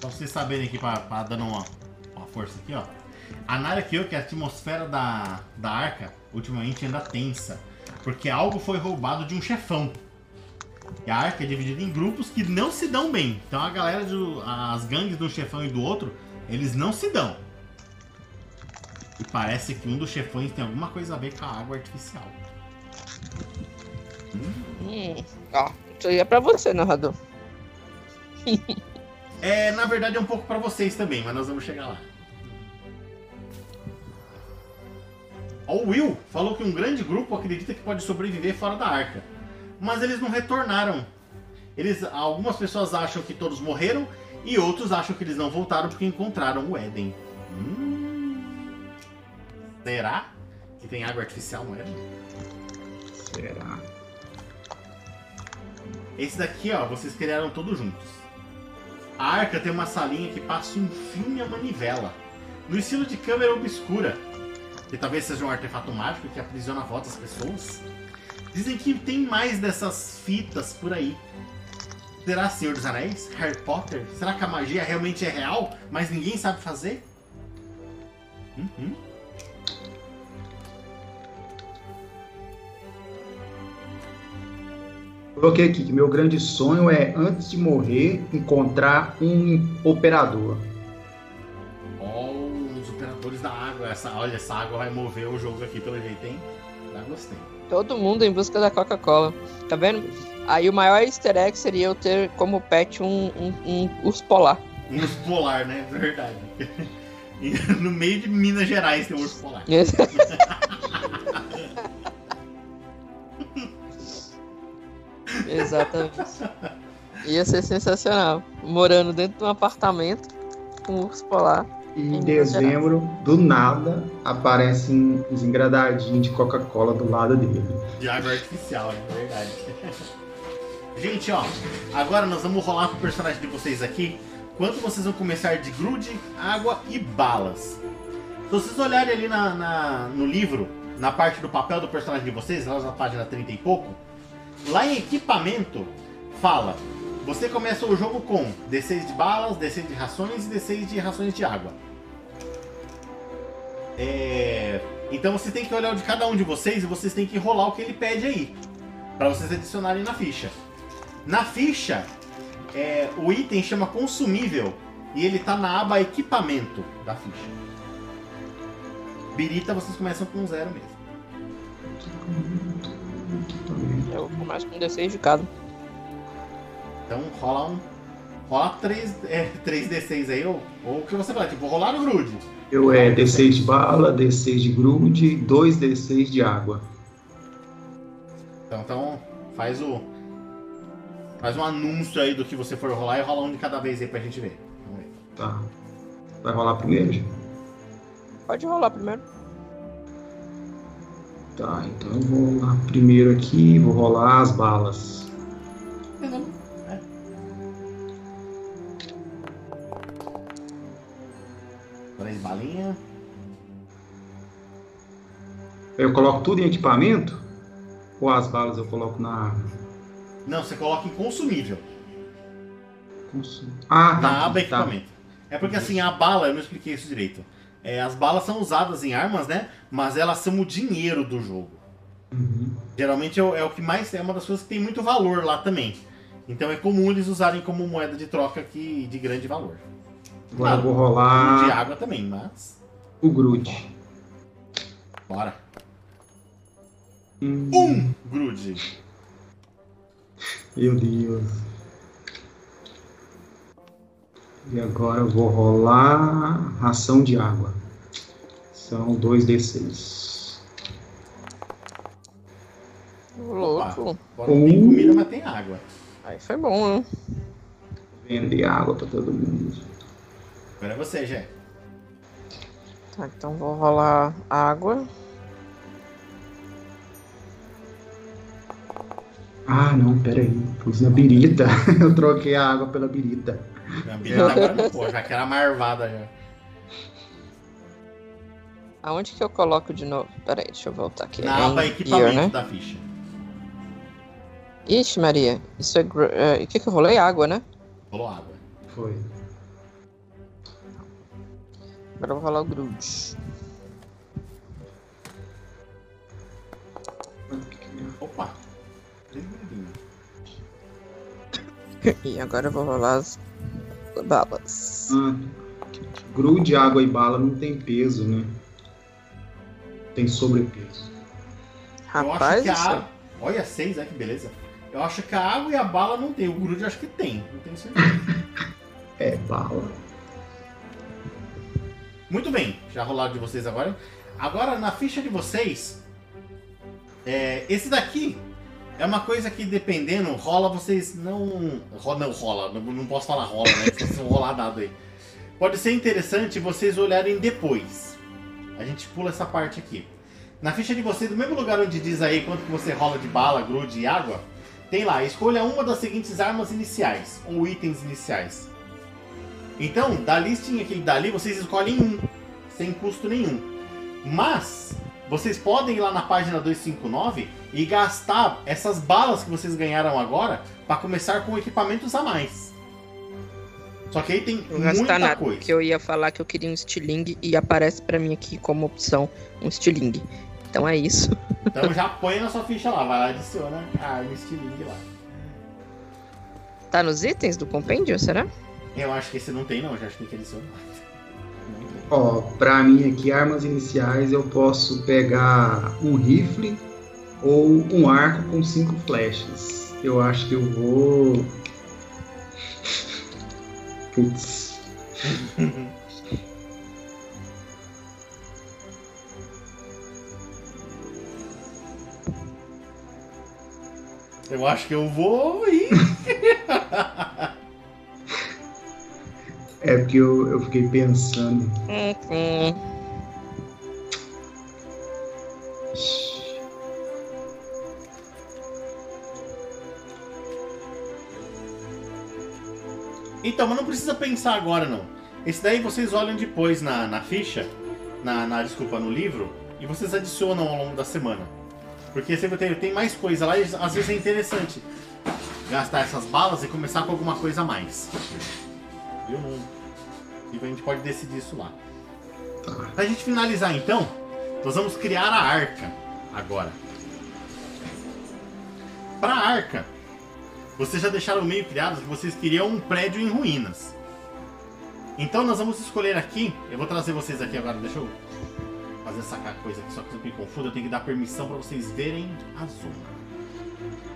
Pra vocês saberem aqui, pra, pra dando uma, uma força aqui, ó. A Nara que é a atmosfera da, da arca, ultimamente anda tensa. Porque algo foi roubado de um chefão. E a arca é dividida em grupos que não se dão bem. Então a galera, do, as gangues de um chefão e do outro, eles não se dão. E parece que um dos chefões tem alguma coisa a ver com a água artificial. Hum. Ó, isso aí é pra você, narrador. É, na verdade é um pouco pra vocês também, mas nós vamos chegar lá. O Will falou que um grande grupo acredita que pode sobreviver fora da arca, mas eles não retornaram. Eles, algumas pessoas acham que todos morreram e outros acham que eles não voltaram porque encontraram o Éden. Hum, será que tem água artificial no Éden? Será? Esse daqui, ó, vocês criaram todos juntos. A arca tem uma salinha que passa um fio a manivela. No estilo de câmera obscura. Que talvez seja um artefato mágico que aprisiona a volta das pessoas. Dizem que tem mais dessas fitas por aí. Será Senhor dos Anéis? Harry Potter? Será que a magia realmente é real, mas ninguém sabe fazer? Uhum. Coloquei aqui que meu grande sonho é, antes de morrer, encontrar um operador. Oh, os operadores da água. Essa, olha, essa água vai mover o jogo aqui pelo jeito, hein? Já gostei. Todo mundo em busca da Coca-Cola. Tá vendo? Aí o maior easter egg seria eu ter como pet um, um, um urso polar. Um urso polar, né? Verdade. No meio de Minas Gerais tem um urso polar. Exatamente. Ia ser sensacional. Morando dentro de um apartamento com um urso polar. E em dezembro, do nada, aparecem uns engradadinhos de Coca-Cola do lado dele. De água artificial, né? Verdade. Gente, ó. Agora nós vamos rolar pro personagem de vocês aqui. Quanto vocês vão começar de grude, água e balas. Se vocês olharem ali na, na- no livro, na parte do papel do personagem de vocês, lá na página 30 e pouco, lá em equipamento, fala. Você começa o jogo com D6 de balas, D6 de rações e D6 de rações de água. É, Então você tem que olhar o de cada um de vocês e vocês têm que rolar o que ele pede aí. Pra vocês adicionarem na ficha. Na ficha, é, o item chama consumível e ele tá na aba equipamento da ficha. Birita vocês começam com zero mesmo. Eu começo com um D6 de cada. Então rola um. Rola 3, é, 3D6 aí, ou, ou o que você fala, tipo, rolar no grude. Eu é D6 de bala, D6 de grude, 2 D6 de água. Então, então faz o. Faz um anúncio aí do que você for rolar e rola um de cada vez aí pra gente ver. Vamos ver. Tá. Vai rolar primeiro? Pode rolar primeiro. Tá, então eu vou rolar primeiro aqui, vou rolar as balas. É. Três balinhas. Eu coloco tudo em equipamento? Ou as balas eu coloco na. Não, você coloca em consumível. Consumo? Ah, Na tá, aba tá. equipamento. É porque assim, a bala, eu não expliquei isso direito. É, as balas são usadas em armas, né? Mas elas são o dinheiro do jogo. Uhum. Geralmente é o, é o que mais é uma das coisas que tem muito valor lá também. Então é comum eles usarem como moeda de troca que, de grande valor. Agora eu vou De rolar água também, mas. o grude. Bora. Hum, Um grude. Meu Deus. E agora eu vou rolar ração de água. São 2 D6. Ô, Louco. Agora não tem Um. comida, mas tem água. Aí foi bom, né? Vender água pra todo mundo. Agora é você, Jé. Tá, então vou rolar água. Ah, não, pera aí. Pus na birita. Eu troquei a água pela birita. Birita agora não pô, já que era marvada já. Aonde que eu coloco de novo? Pera aí, deixa eu voltar aqui. Na É aba equipamento gear, né? da ficha. Ixi, Maria. Isso é. é, O que que eu rolei? Água, né? Rolou água. Foi. Agora eu vou rolar o Grude. Opa. E agora eu vou rolar as balas. Ah, grude, água e bala não tem peso, né? Tem sobrepeso. Eu Rapaz, acho que a. Olha, seis, é que beleza. Eu acho que a água e a bala não tem. O grude eu acho que tem. Não tenho certeza. É, bala. Muito bem, já rolaram de vocês agora. Agora, na ficha de vocês, é, esse daqui é uma coisa que, dependendo, rola, vocês não. ro- Não rola, não, não posso falar rola, né? Vocês vão rolar dado aí. Pode ser interessante vocês olharem depois. A gente pula essa parte aqui. Na ficha de vocês, no mesmo lugar onde diz aí quanto que você rola de bala, grude e água, tem lá, escolha uma das seguintes armas iniciais, ou itens iniciais. Então, da listinha que dali, vocês escolhem um, sem custo nenhum. Mas, vocês podem ir lá na página 259 e gastar essas balas que vocês ganharam agora para começar com equipamentos a mais. Só que aí tem Não gastar muita nada, coisa. porque eu ia falar que eu queria um estilingue e aparece pra mim aqui como opção um estilingue. Então é isso. Então já põe na sua ficha lá, vai lá e adiciona a arma estilingue lá. Tá nos itens do compêndio, será? Eu acho que esse não tem não, já acho que tem que adicionar. Ó, pra mim aqui, armas iniciais, eu posso pegar um rifle ou um arco com cinco flechas. Eu acho que eu vou. Putz. Eu acho que eu vou ir. É porque eu, eu fiquei pensando. Hum, hum. Então, mas não precisa pensar agora não. Esse daí vocês olham depois na, na ficha, na, na desculpa, no livro, e vocês adicionam ao longo da semana. Porque sempre tem, tem mais coisa lá e às vezes é interessante gastar essas balas e começar com alguma coisa a mais. Viu? Não... E a gente pode decidir isso lá. Pra gente finalizar então, nós vamos criar a arca agora. Pra arca, vocês já deixaram meio criados que vocês queriam um prédio em ruínas. Então nós vamos escolher aqui. Eu vou trazer vocês aqui agora, deixa eu fazer essa coisa aqui, só que eu me confundo, eu tenho que dar permissão para vocês verem a zona.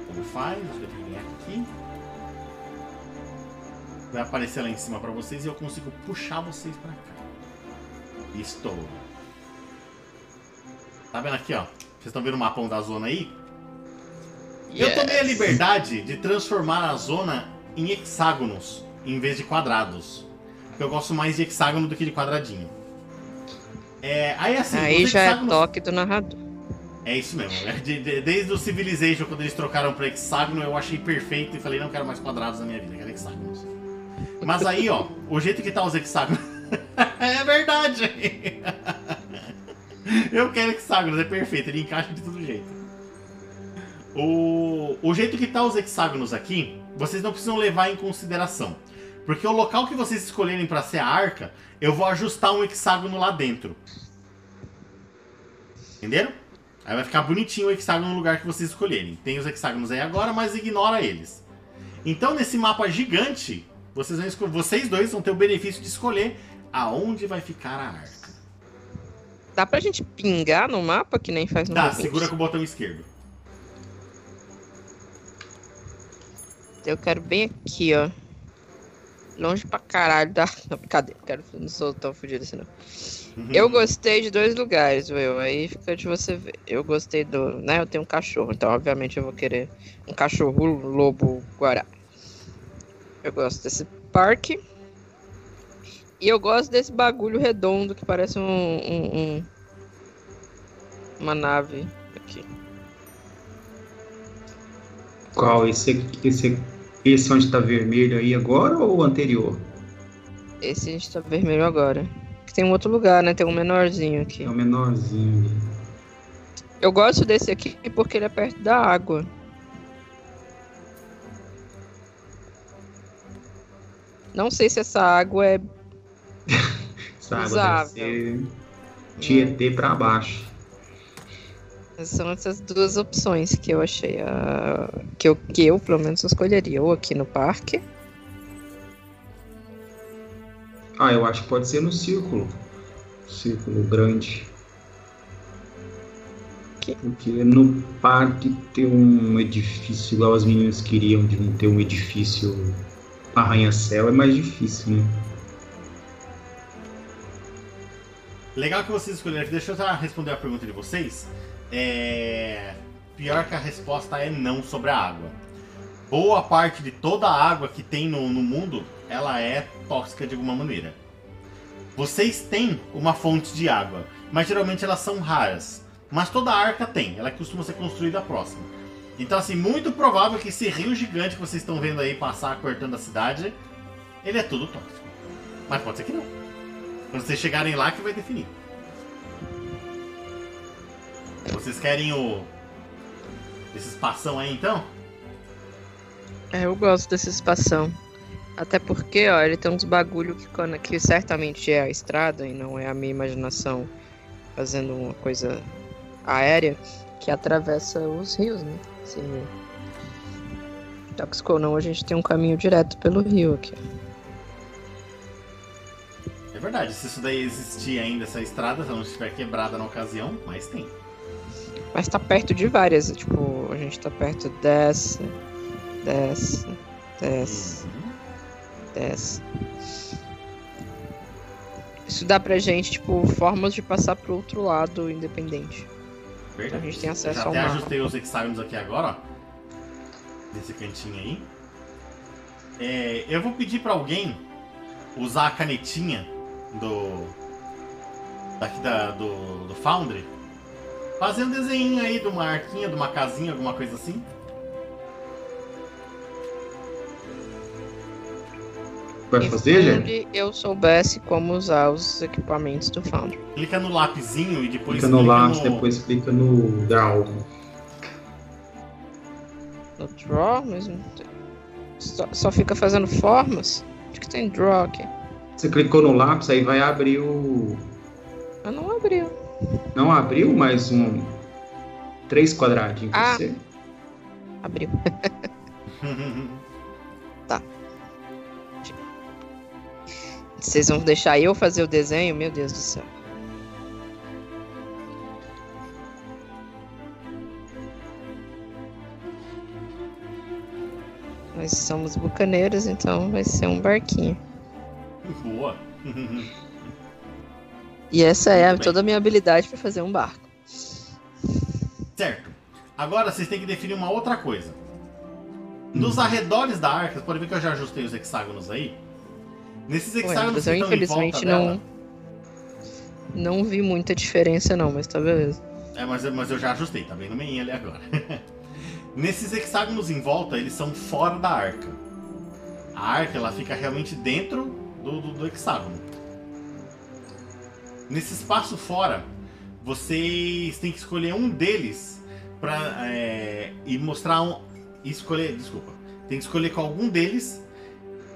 Como faz? Que eu tenho que vir aqui. Vai aparecer lá em cima para vocês e eu consigo puxar vocês para cá. Estou. Tá vendo aqui, ó? Vocês estão vendo o mapão da zona aí? Eu tomei a Yes. liberdade de transformar a zona em hexágonos em vez de quadrados. Porque eu gosto mais de hexágono do que de quadradinho. É, aí assim, Aí já é hexágonos- toque do narrador. É isso mesmo. de- desde o Civilization, quando eles trocaram para hexágono, eu achei perfeito e falei, não quero mais quadrados na minha vida, quero hexágonos. Mas aí, ó, o jeito que tá os hexágonos. é verdade! eu quero hexágonos, é perfeito, ele encaixa de todo jeito. O, o jeito que tá os hexágonos aqui, vocês não precisam levar em consideração. Porque o local que vocês escolherem para ser a arca, eu vou ajustar um hexágono lá dentro. Entenderam? Aí vai ficar bonitinho o hexágono no lugar que vocês escolherem. Tem os hexágonos aí agora, mas ignora eles. Então, nesse mapa gigante, vocês, vão vocês dois vão ter o benefício de escolher aonde vai ficar a arca. Dá pra gente pingar no mapa que nem faz no Tá, Roll20? segura com o botão esquerdo. Eu quero bem aqui, ó. Longe pra caralho da. Não, brincadeira, quero... não sou tão fudido assim, não. Uhum. Eu gostei de dois lugares, Will. Aí fica de você ver. Eu gostei do. Né? Eu tenho um cachorro, então obviamente eu vou querer um cachorro lobo guará. Eu gosto desse parque. E eu gosto desse bagulho redondo que parece um. um- um- uma nave aqui. Qual? Esse, esse, esse onde tá vermelho aí agora ou o anterior? Esse a gente tá vermelho agora. Tem um outro lugar, né? Tem um menorzinho aqui. É o menorzinho. Eu gosto desse aqui porque ele é perto da água. Não sei se essa água é Essa água Usável. deve ser Tietê pra baixo. São essas duas opções que eu achei. ah, que, eu, que eu, pelo menos, escolheria. Ou aqui no parque. Ah, eu acho que pode ser no círculo. Círculo grande. Que- Porque no parque ter um edifício igual as meninas queriam de não ter um edifício arranha-céu é mais difícil, né? Legal que vocês escolheram. Deixa eu responder a pergunta de vocês. É... Pior que a resposta é não sobre a água. Boa parte de toda a água que tem no, no mundo, ela é tóxica de alguma maneira. Vocês têm uma fonte de água, mas geralmente elas são raras. Mas toda arca tem, ela costuma ser construída próxima. Então, assim, muito provável que esse rio gigante que vocês estão vendo aí passar cortando a cidade, ele é tudo tóxico. Mas pode ser que não. Quando vocês chegarem lá que vai definir. Vocês querem o. Esse espação aí então? É, eu gosto dessa espação. Até porque, ó, ele tem uns bagulho que, que certamente é a estrada e não é a minha imaginação fazendo uma coisa aérea que atravessa os rios, né? Se tóxico ou não, a gente tem um caminho direto pelo rio aqui. É verdade, se isso daí existir ainda, essa estrada, se ela não estiver quebrada na ocasião, mas tem. Mas tá perto de várias, tipo, a gente tá perto dessa, dessa, dessa, Uhum. dessa. Isso dá pra gente, tipo, formas de passar pro outro lado independente. Verdade. A gente tem acesso já ao até mapa. ajustei os hexágonos aqui agora, ó. Nesse cantinho aí. É, eu vou pedir pra alguém usar a canetinha do. Daqui da, do, do Foundry. Fazer um desenho aí de uma arquinha, de uma casinha, alguma coisa assim. Vai fazer, gente? Eu soubesse como usar os equipamentos do Foundry. Clica no lapisinho e depois Clica no lápis, no- depois clica no draw. No draw mesmo. Só, só fica fazendo formas? Acho que tem draw aqui. Você clicou no lápis, aí vai abrir o. Mas não abriu. Não abriu, mas um. Três quadradinhos pra Ah. você. Abriu. Vocês vão deixar eu fazer o desenho? Meu Deus do céu. Nós somos bucaneiros, então vai ser um barquinho. Boa. E essa é a- toda a minha habilidade para fazer um barco. Certo. Agora vocês têm que definir uma outra coisa. Nos arredores da arca, pode ver que eu já ajustei os hexágonos aí. Nesses hexágonos eu estão em volta infelizmente dela. não. Não vi muita diferença, não, mas tá beleza. É, mas, eu- mas eu já ajustei, tá bem no meio ali agora. Nesses hexágonos em volta, eles são fora da arca. A arca, ela fica realmente dentro do, do, do hexágono. Nesse espaço fora, vocês têm que escolher um deles pra, é, e mostrar um. e Escolher. Desculpa. Tem que escolher com algum deles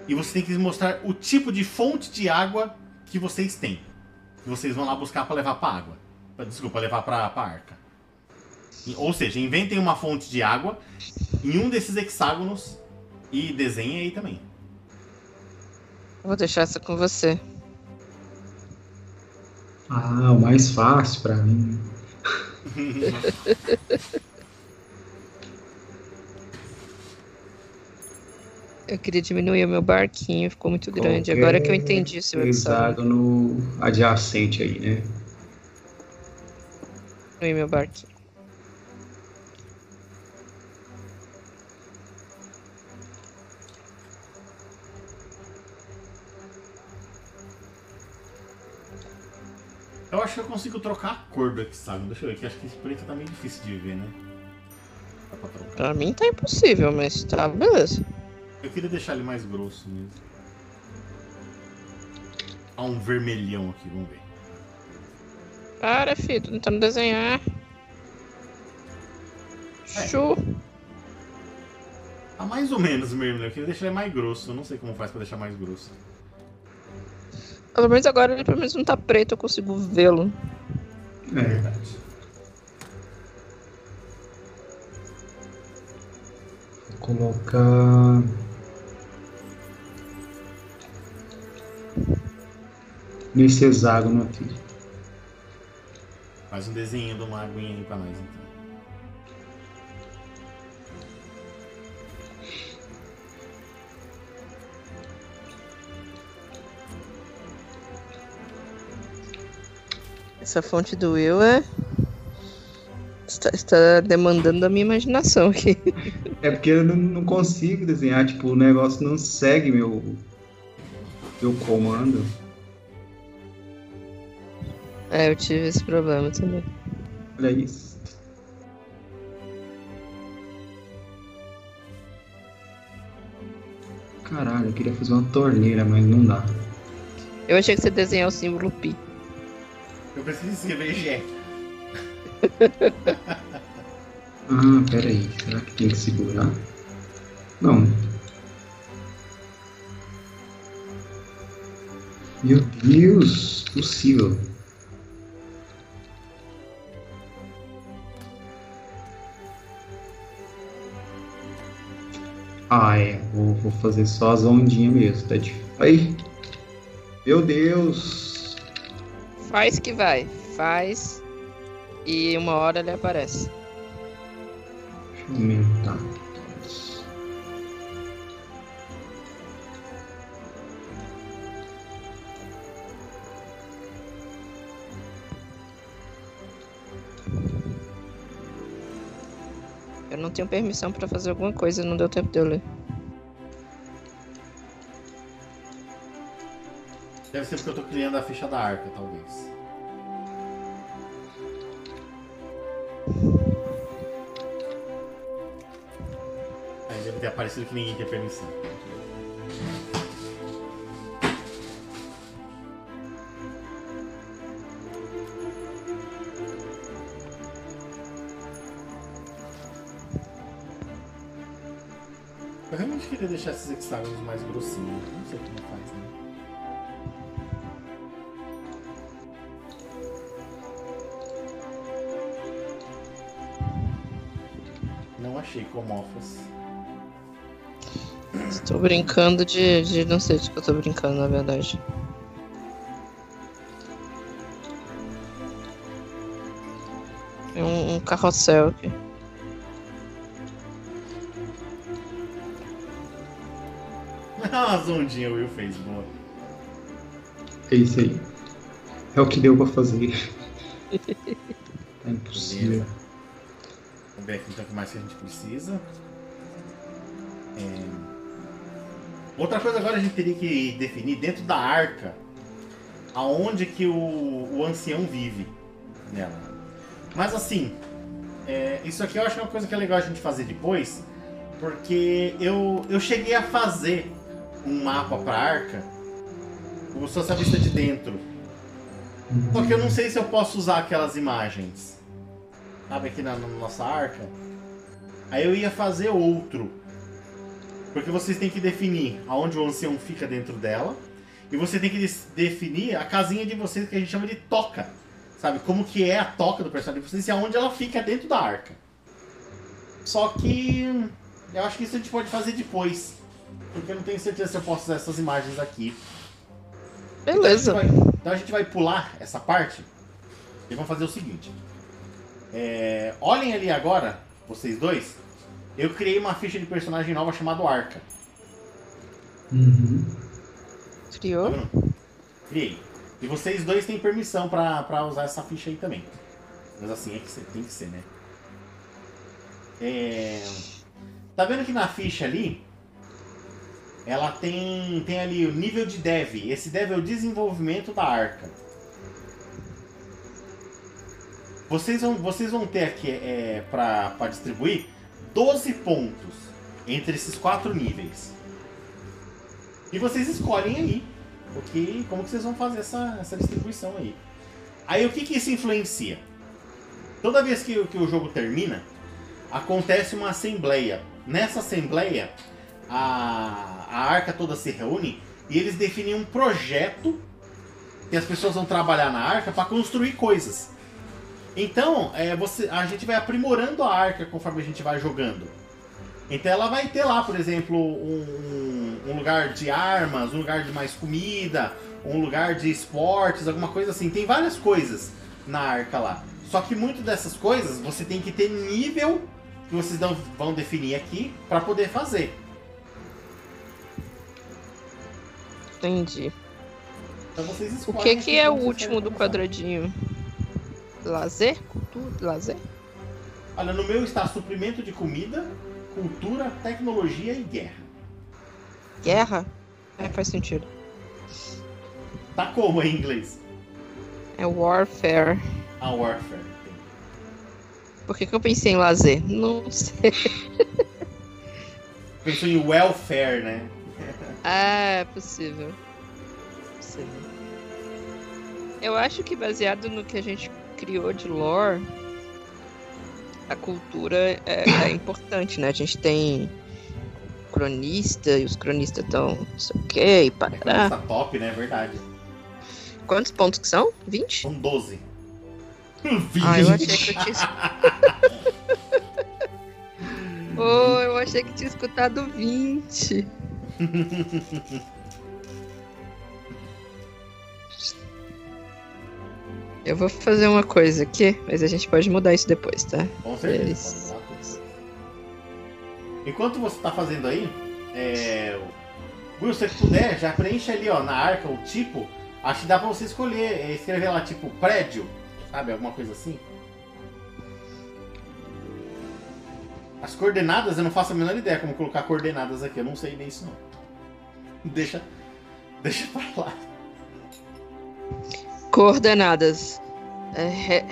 e você tem que mostrar o tipo de fonte de água que vocês têm. Que vocês vão lá buscar para levar para água. Pra- Desculpa, levar pra, pra arca. Ou seja, inventem uma fonte de água em um desses hexágonos e desenhem aí também. Vou deixar essa com você. Ah, o mais fácil pra mim. Eu queria diminuir o meu barquinho, ficou muito grande. Qualquer Agora que eu entendi seu. Hexágono adjacente aí, né? Diminuir meu barquinho. Eu acho que eu consigo trocar a cor do hexágono. Deixa eu ver aqui. Acho que esse preto tá meio difícil de ver, né? Dá pra trocar. Pra mim tá impossível, mas tá, beleza. Eu queria deixar ele mais grosso mesmo. Há um vermelhão aqui, vamos ver. Para, filho, tô tentando desenhar. Chu. Tá mais ou menos vermelho. Eu queria deixar ele mais grosso. Eu não sei como faz pra deixar mais grosso. Pelo menos agora ele pelo menos não tá preto, eu consigo vê-lo. É. Verdade. Vou colocar. Nesse hexágono aqui. Faz um desenho de uma aguinha aí pra nós, então. Essa fonte do Will é. Está, está demandando da minha imaginação aqui. É porque eu não, não consigo desenhar, tipo, o negócio não segue meu. Meu comando. É, eu tive esse problema também. Olha isso. Caralho, eu queria fazer uma torneira, mas não dá. Eu achei que você desenhar o símbolo pi. Eu preciso escrever G. Ah, peraí. Será que tem que segurar? Não. Meu Deus, possível. Ah, é. Vou, vou fazer só as ondinhas mesmo. Tá difícil. Ai. Meu Deus. Faz que vai. Faz. E uma hora ele aparece. Deixa eu aumentar. Eu não tenho permissão pra fazer alguma coisa, não deu tempo de eu ler. Deve ser porque eu tô criando a ficha da arca, talvez. Aí deve ter aparecido que ninguém tem permissão. Queria deixar esses hexágonos mais grossinhos. Não sei como faz, né? Não achei comófas. Estou brincando de, de. Não sei de que eu tô brincando, na verdade. Tem um, um carrossel aqui. As ondinhas o Will fez, boa. É isso aí. É o que deu pra fazer. É impossível. Vamos ver aqui então o que mais que a gente precisa. É, Outra coisa agora a gente teria que definir dentro da arca aonde que o, o ancião vive nela. Mas assim, é, isso aqui eu acho que é uma coisa que é legal a gente fazer depois, porque eu, eu cheguei a fazer um mapa pra arca como se fosse a vista de dentro. Só que eu não sei se eu posso usar aquelas imagens. Sabe, aqui na, na nossa arca. Aí eu ia fazer outro. Porque vocês têm que definir aonde o ancião fica dentro dela. E você tem que definir a casinha de vocês que a gente chama de toca. Sabe? Como que é a toca do personagem de vocês e aonde ela fica dentro da arca. Só que eu acho que isso a gente pode fazer depois. Porque eu não tenho certeza se eu posso usar essas imagens aqui. Beleza. Então a, gente vai, então a gente vai pular essa parte e vamos fazer o seguinte. É, olhem ali agora, vocês dois. Eu criei uma ficha de personagem nova chamada Arca. Uhum. Tá Criou? vendo? Criei. E vocês dois têm permissão pra, pra usar essa ficha aí também. Mas assim é que ser- tem que ser, né? É, Tá vendo que na ficha ali ela tem, tem ali o nível de dev. Esse dev é o desenvolvimento da arca. Vocês vão, vocês vão ter aqui é, para distribuir 12 pontos entre esses quatro níveis. E vocês escolhem aí o que, como que vocês vão fazer essa, essa distribuição aí. Aí o que, que isso influencia? Toda vez que, que o jogo termina, acontece uma assembleia. Nessa assembleia, a, a arca toda se reúne e eles definem um projeto que as pessoas vão trabalhar na arca para construir coisas. Então, é, você, a gente vai aprimorando a arca conforme a gente vai jogando. Então ela vai ter lá, por exemplo, um, um, lugar de armas, um lugar de mais comida, um lugar de esportes, alguma coisa assim. Tem várias coisas na arca lá. Só que muitas dessas coisas você tem que ter nível que vocês vão definir aqui para poder fazer. Entendi. Então o que, que é o último do quadradinho? Lazer? Cultura? Lazer? Olha, no meu está suprimento de comida, cultura, tecnologia e guerra. Guerra? É, faz sentido. Tá como em inglês? É warfare. Ah, warfare. Por que, que eu pensei em lazer? Não sei. Pensou em welfare, né? Ah, é possível. possível. Eu acho que baseado no que a gente criou de lore, a cultura é, é importante, né? A gente tem cronista e os cronistas estão não sei o que e parará. É top, né? Verdade. Quantos pontos que são? 20? São 12. 20. Ah, eu achei que eu tinha. oh, eu achei que tinha escutado 20. Eu vou fazer uma coisa aqui, mas a gente pode mudar isso depois, tá? Com certeza. Eles... Enquanto você tá fazendo aí, é... Will, se você puder, já preenche ali ó, na arca o tipo. Acho que dá pra você escolher, é, escrever lá tipo prédio, sabe? Alguma coisa assim. As coordenadas, eu não faço a menor ideia como colocar coordenadas aqui, eu não sei nem isso não. Deixa, deixa pra lá. Coordenadas. É,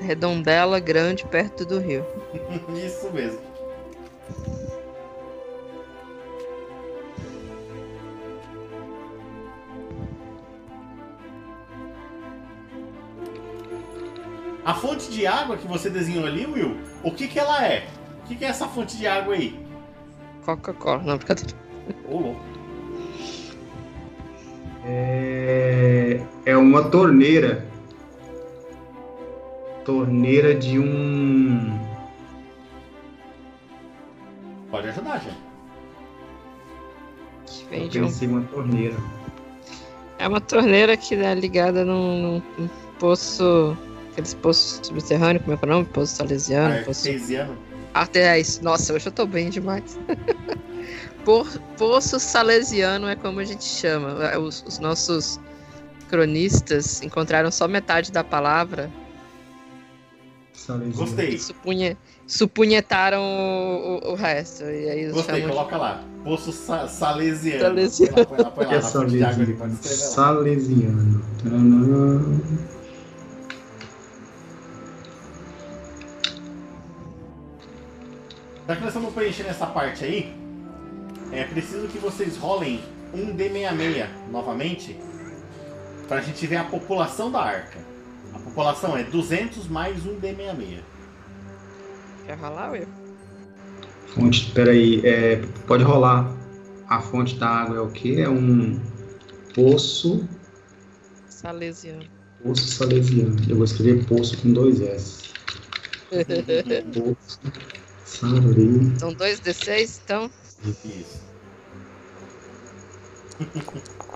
redondela grande perto do rio. Isso mesmo. A fonte de água que você desenhou ali, Will, o que que ela é? O que que é essa fonte de água aí? Coca-Cola, não, brincadeira. Ô, louco. É, é uma torneira. Torneira de um. Pode ajudar, gente. Que vem Eu de um... pensei uma torneira. É uma torneira que é ligada num, num poço. Aqueles poços subterrâneos, como é que é o nome? Poço salesiano. Ah, poço... Artesiano. Artes... Nossa, hoje eu tô bem demais. Por, poço salesiano é como a gente chama. Os, os, nossos cronistas encontraram só metade da palavra. Salesiano. Gostei. Supunha, supunhetaram o, o, o, resto. E aí Gostei, coloca de... lá. Poço sa salesiano. Salesiano. Põe lá, põe lá, põe lá é salesiano. salesiano. Salesiano. Já que nós estamos preenchendo essa parte aí, é preciso que vocês rolem um D66 novamente para a gente ver a população da arca. A população é 200 mais um D66. Quer rolar, Will? Fonte, peraí, é, pode rolar. A fonte da água é o que? É um poço. Salesiano. Poço salesiano. Eu vou escrever poço com dois S. poço São dois D6, então? Isso.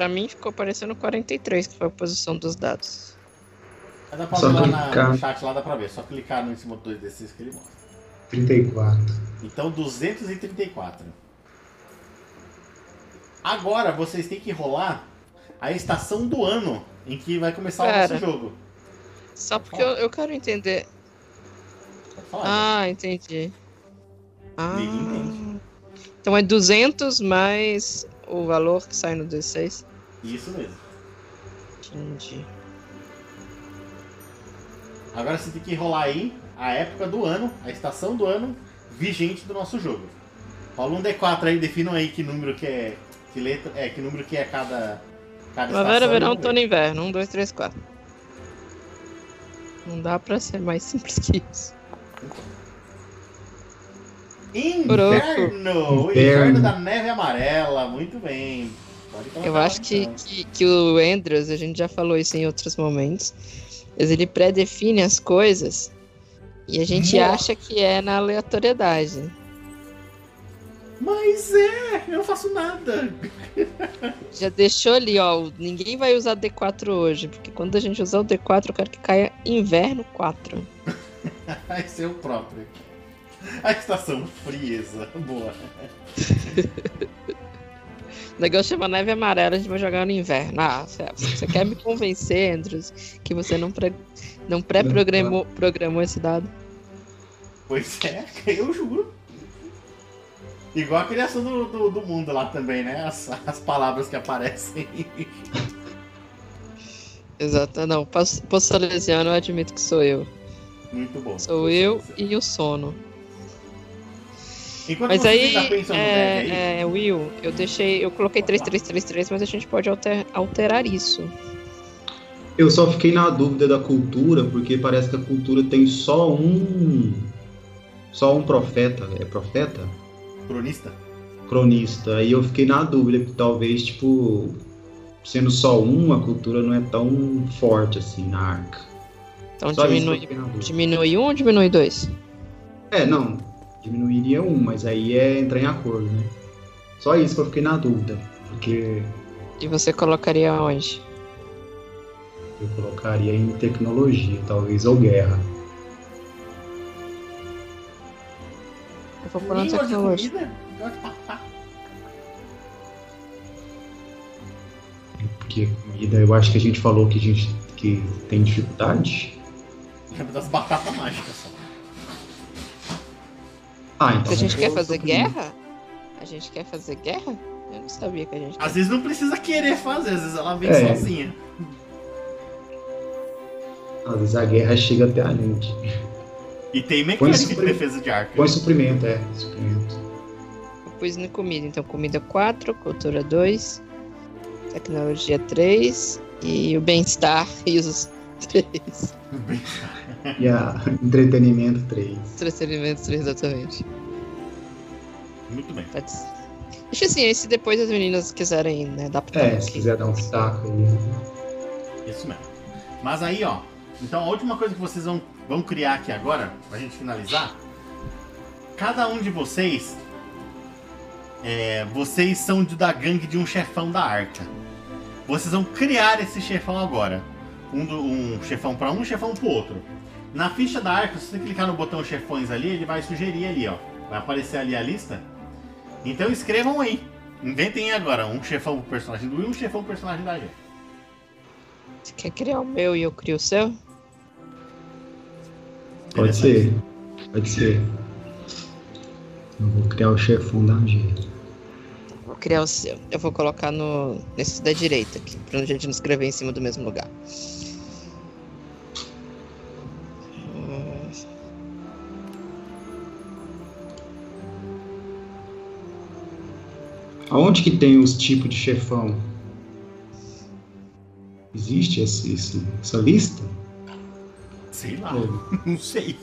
pra mim ficou parecendo 43, que foi a posição dos dados. Dá pra ver lá na, no chat, lá dá pra ver. Só clicar no em cima do 2 desses que ele mostra. 34. Então 234. Agora vocês têm que rolar a estação do ano em que vai começar Pera. o nosso jogo. Só porque eu, eu, quero entender. Ah, entendi. Ah, então é 200 mais o valor que sai no D6? Isso mesmo. Entendi. Agora você tem que rolar aí a época do ano, a estação do ano vigente do nosso jogo. Rola um D4 aí, definam aí que número que é. Que letra. É, que número que é cada. cada Primavera, verão, outono e inverno. Um, dois, três, quatro. Não dá pra ser mais simples que isso. Inverno! O Inverno. inverno da neve amarela, muito bem. Eu acho que, então. que, que o Andrews, a gente já falou isso em outros momentos, mas ele pré-define as coisas e a gente Nossa. acha que é na aleatoriedade. Mas é, eu não faço nada. Já deixou ali, ó, ninguém vai usar D4 hoje, porque quando a gente usar o D4, eu quero que caia inverno 4. Vai ser o próprio. A estação frieza. Boa. O negócio chama neve amarela, a gente vai jogar no inverno. Ah, você, quer me convencer, Andrews, que você não, pré, não pré-programou programou esse dado? Pois é, eu juro. Igual a criação do, do, do mundo lá também, né? As, as palavras que aparecem. Exato, não. Poço Poço Salesiano, eu admito que sou eu. Muito bom. Sou eu e o sono. Enquanto Mas aí, aí, é, é, Will, eu deixei, eu coloquei 3333, mas a gente pode alter- alterar isso. Eu só fiquei na dúvida da cultura, porque parece que a cultura tem só um. Só um profeta. É profeta? Cronista. Cronista. Aí eu fiquei na dúvida, que talvez, tipo. Sendo só um, a cultura não é tão forte assim na arca. Então Só diminui, diminui um ou diminui dois? É, não. Diminuiria um, mas aí é entrar em acordo, né? Só isso que eu fiquei na dúvida. Porque E você colocaria onde? eu colocaria em tecnologia, talvez, ou guerra. Eu vou na Língua de? Gosto de papá. Porque comida, eu acho que a gente falou que a gente que tem dificuldade. Lembra das batatas mágicas só. Ah, então. Se a gente quer fazer guerra? A gente quer fazer guerra? Eu não sabia que a gente Às vezes não precisa querer fazer, às vezes ela vem É. sozinha. Às vezes a guerra chega até a gente. E tem mecânica de defesa de arco. Põe suprimento, é. Suprimento. Eu pus na comida. Então, comida 4, cultura 2, tecnologia 3 e o bem-estar e os 3. E a entretenimento 3. Entretenimento 3, exatamente. Muito bem. Pode ser. Deixa assim, aí se depois as meninas quiserem né, adaptar É, um se quiser dar um pitaco aí. Isso mesmo. Mas aí, ó. Então a última coisa que vocês vão, vão criar aqui agora, pra gente finalizar. Cada um de vocês. é, vocês são de- da gangue de um chefão da arca. Vocês vão criar esse chefão agora. Um, do- um chefão pra um, um chefão pro outro. Na ficha da arca, se você clicar no botão chefões ali, ele vai sugerir ali, ó. Vai aparecer ali a lista. Então escrevam aí. Inventem agora um chefão pro personagem do Will e um chefão pro personagem da gente. Você quer criar o meu e eu crio o seu? Pode ser. Pode ser. Eu vou criar o chefão da G. Vou criar o seu. Eu vou colocar no nesse da direita aqui, pra gente não escrever em cima do mesmo lugar. Aonde que tem os tipos de chefão? Existe esse, esse- essa lista? Sei lá, Ou- não sei.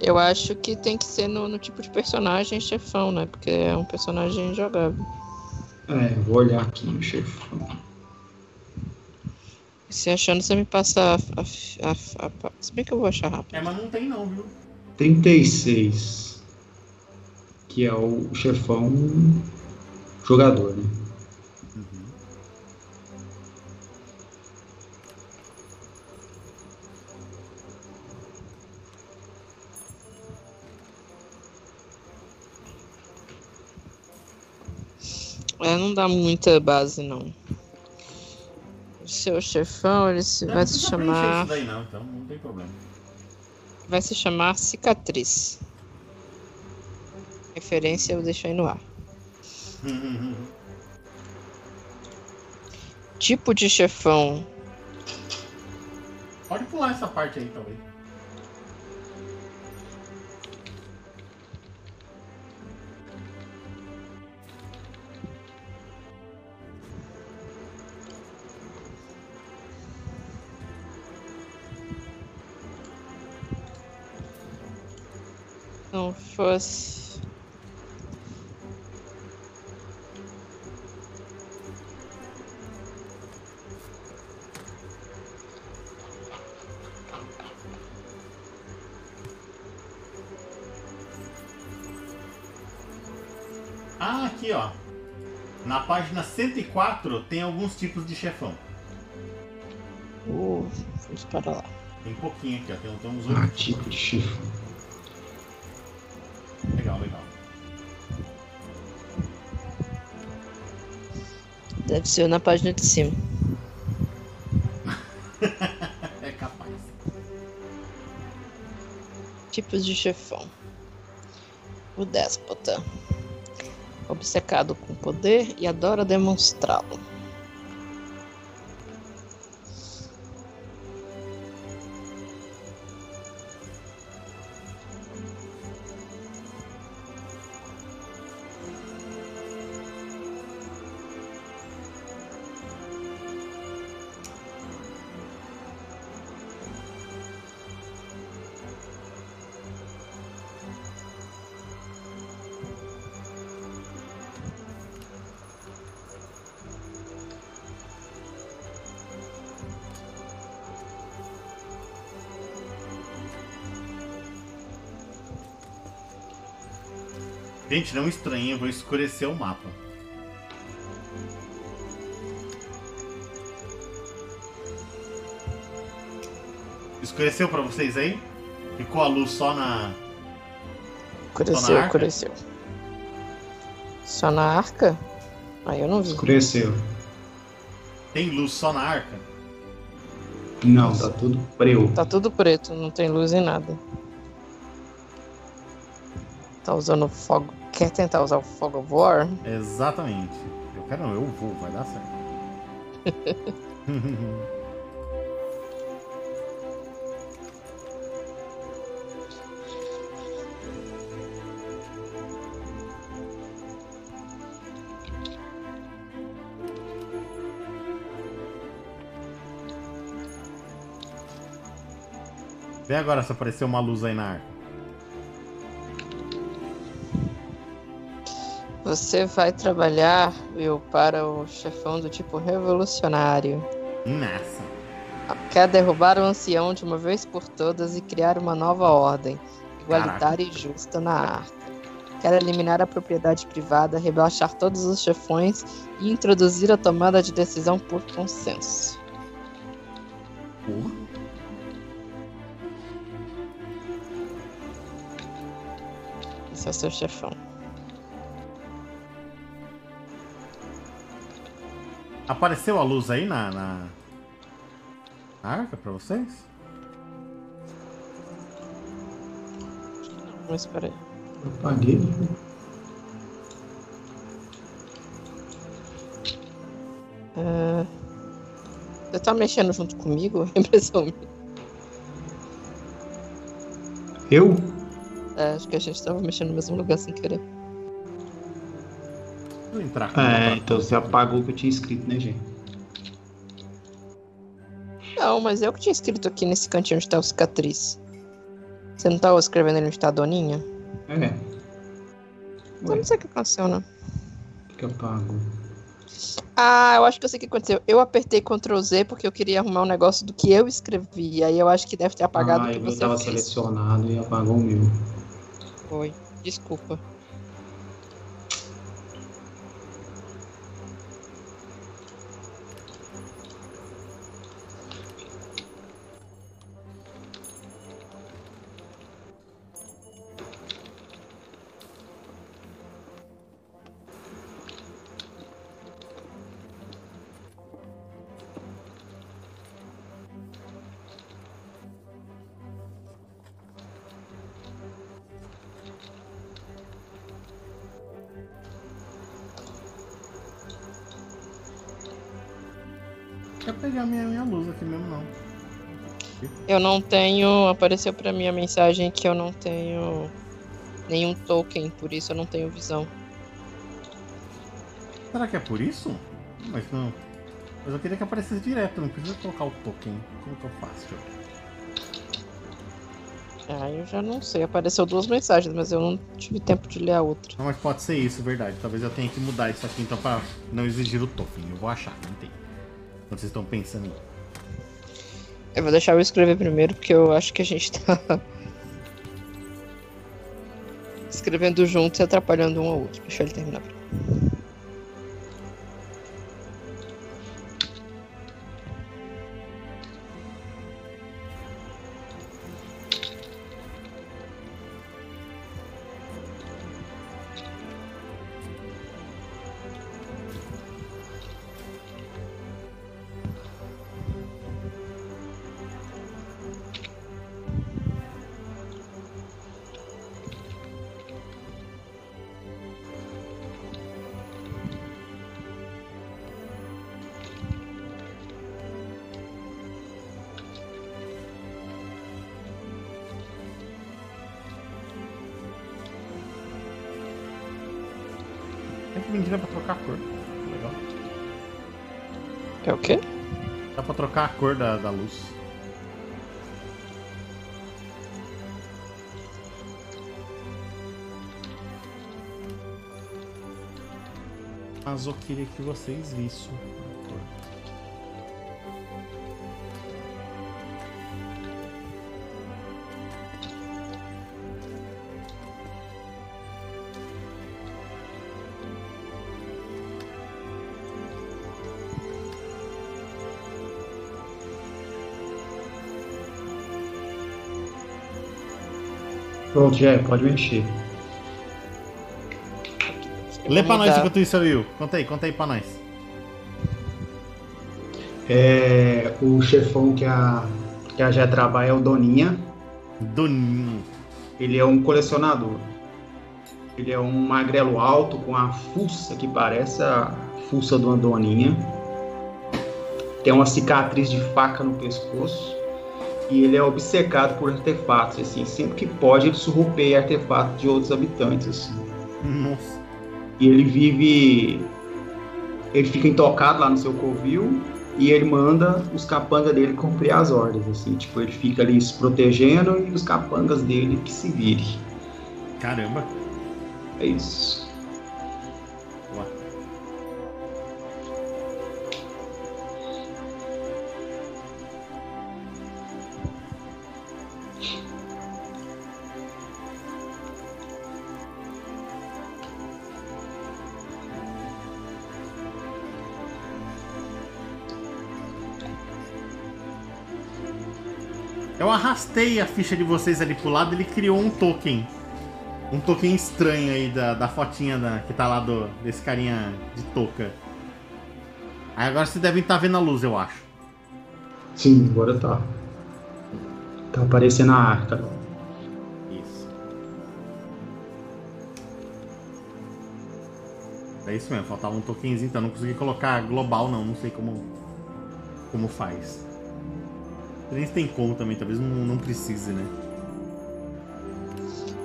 Eu acho que tem que ser no, no tipo de personagem chefão, né? Porque é um personagem jogável. É, vou olhar aqui no chefão. Se achando, você me passa a, a, a, a- Se bem que eu vou achar rápido. É, mas não tem não, viu? 36. Que é o chefão jogador, né? É, não dá muita base, não. O seu chefão, ele se, Não vai se chamar. Isso daí não, então não tem problema. Vai se chamar cicatriz. Referência eu deixo aí no ar. Tipo de chefão. Pode pular essa parte aí, talvez. Fosse. Ah, aqui ó. Na página 104 tem alguns tipos de chefão. Uh, vamos para lá. Tem pouquinho aqui, ó. Tem, tem uns Ah, oito. tipo de chifre. Deve ser na página de cima. é capaz. Tipos de chefão. O déspota. Obcecado com poder e adora demonstrá-lo. Gente, não estranhe, eu vou escurecer o mapa. Escureceu pra vocês aí? Ficou a luz só na. Escureceu, escureceu. Só na arca? Aí eu não vi. Escureceu. Tem luz só na arca? Não, tá tudo preu. Tá tudo preto, não tem luz em nada. Tá usando fogo. Quer tentar usar o Fog of War? Exatamente. Eu quero não, eu vou, vai dar certo. Vê agora se apareceu uma luz aí na arca. Você vai trabalhar, Will, para o chefão do tipo revolucionário. Nessa. Quer derrubar o ancião de uma vez por todas e criar uma nova ordem, igualitária e justa na arca. Quer eliminar a propriedade privada, rebaixar todos os chefões e introduzir a tomada de decisão por consenso. Porra. Esse é o seu chefão. Apareceu a luz aí na, na... na arca pra vocês? Mas espera aí. Eu apaguei. Ah, Você tá mexendo junto comigo? Impressão minha. Eu? É, acho que a gente tava mexendo no mesmo lugar sem querer. Vou entrar. É, então você apagou o que eu tinha escrito, né, gente? Não, mas eu que tinha escrito aqui nesse cantinho onde tá o cicatriz. Você não tava escrevendo ali onde tá a doninha? É. Eu não sei o que aconteceu, né? que eu apago? Ah, eu acho que eu sei o que aconteceu. Eu apertei Ctrl Z porque eu queria arrumar um negócio do que eu escrevi. Aí eu acho que deve ter apagado ah, o que o meu você tava fez. selecionado e apagou o meu. Foi. Desculpa. Eu não tenho. Apareceu pra mim a mensagem que eu não tenho nenhum token, por isso eu não tenho visão. Será que é por isso? Mas não. Mas eu queria que aparecesse direto, não precisa colocar o token. Como que eu faço? Ah, eu já não sei. Apareceu duas mensagens, mas eu não tive tempo de ler a outra. Não, mas pode ser isso, verdade. Talvez eu tenha que mudar isso aqui então pra não exigir o token. Eu vou achar, não tem. Quando vocês estão pensando em. Eu vou deixar eu escrever primeiro, porque eu acho que a gente tá. escrevendo juntos e atrapalhando um ao outro. Deixa ele terminar. Cor da, da luz. Mas eu queria que vocês vissem. Pronto, já é, pode mexer. Lê pra nós enquanto isso, Will. Conta aí, conta aí pra nós. É, o chefão que a, que a Jé trabalha é o Doninha. Doninho. Ele é um colecionador. Ele é um magrelo alto com a fuça que parece a fuça de uma doninha. Tem uma cicatriz de faca no pescoço. E ele é obcecado por artefatos, assim. Sempre que pode, ele surrupeia artefatos de outros habitantes, assim. Nossa. E ele vive. Ele fica intocado lá no seu covil e ele manda os capangas dele cumprir as ordens, assim. Tipo, ele fica ali se protegendo e os capangas dele que se virem. Caramba. É isso. Arrastei a ficha de vocês ali pro lado, ele criou um token. Um token estranho aí da, da fotinha da, que tá lá do, desse carinha de touca. Aí agora vocês devem estar vendo a luz, eu acho. Sim, agora tá. Tá aparecendo a arca. Isso. É isso mesmo, faltava um tokenzinho, então eu não consegui colocar global não, não sei como como faz. Nem se tem como também, talvez não, não precise, né?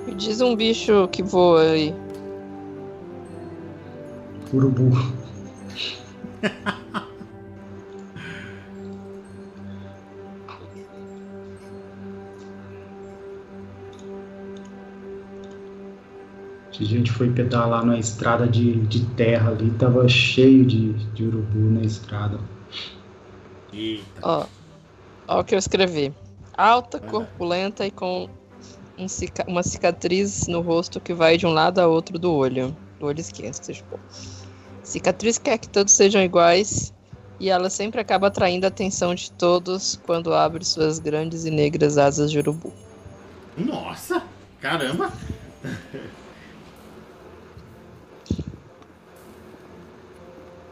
Me diz um bicho que voa aí. Urubu. A gente foi pedalar na estrada de, de terra ali, tava cheio de, de urubu na estrada. Eita. Ó, ó o que eu escrevi. Alta, corpulenta e com um cica- uma cicatriz no rosto que vai de um lado a outro do olho. Do olho esquerdo, bom. Cicatriz quer que todos sejam iguais e ela sempre acaba atraindo a atenção de todos quando abre suas grandes e negras asas de urubu. Nossa! Caramba!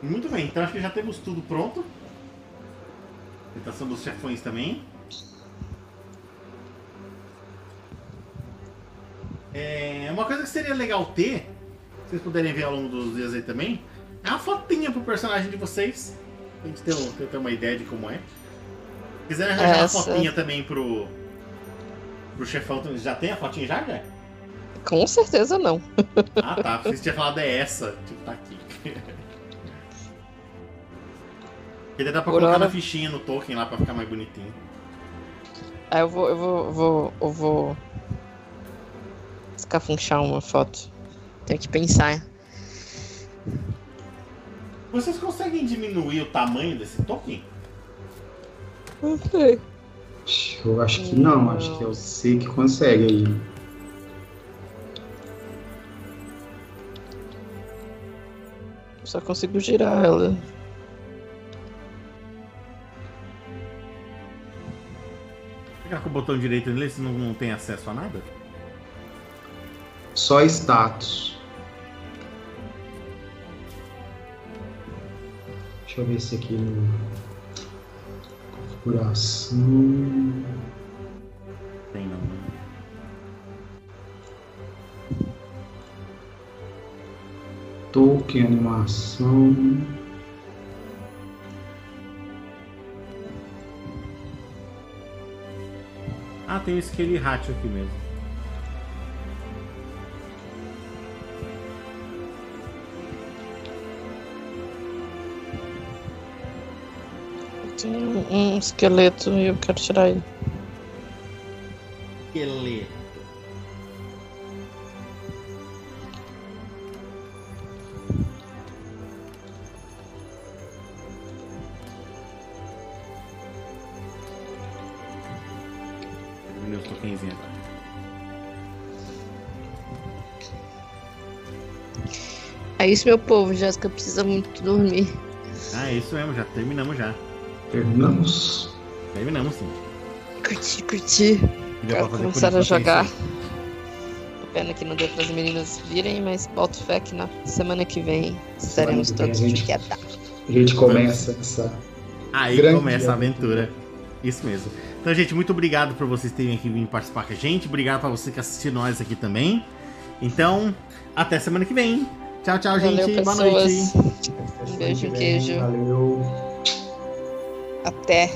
Muito bem, então acho que já temos tudo pronto. Tentação dos chefões também. É, uma coisa que seria legal ter, se vocês puderem ver ao longo dos dias aí também, é uma fotinha pro personagem de vocês. Pra gente ter, um- ter, uma ideia de como é. quiser arranjar uma Essa. fotinha também pro. pro chefão, já tem a fotinha já, já? Com certeza não. Ah tá, você tinha falado é essa. Tipo, tá aqui. Queria dar pra Por colocar hora- na fichinha no token lá pra ficar mais bonitinho. Aí eu vou, eu vou, eu vou, eu vou escafunchar uma foto. Tenho que pensar. Vocês conseguem diminuir o tamanho desse token? Não sei. Eu acho que não, acho que eu sei que consegue aí. Só consigo girar ela. Ficar com o botão direito nele, você não, não tem acesso a nada? Só status. Deixa eu ver se aqui no. Configuração. Tem não. né? Token, animação. Ah, tem o Skelly Hatch aqui mesmo. Tem um, um esqueleto e eu quero tirar ele. Skelly. É isso, meu povo. Jéssica precisa muito dormir. Ah, é isso mesmo, já terminamos já. Terminamos. Terminamos sim. Curti, curti. Fazer começar a jogar. Pena que não deu para as meninas virem, mas boto fé que na semana que vem estaremos todos a de queda. A gente começa essa. Aí Grande começa a aventura. aventura. Isso mesmo. Então, gente, muito obrigado por vocês terem aqui vindo participar com a gente. Obrigado pra você que assistiu nós aqui também. Então, até semana que vem. Tchau, tchau, Valeu, gente. Boa pessoas. noite. Um beijo, queijo. Valeu. Até.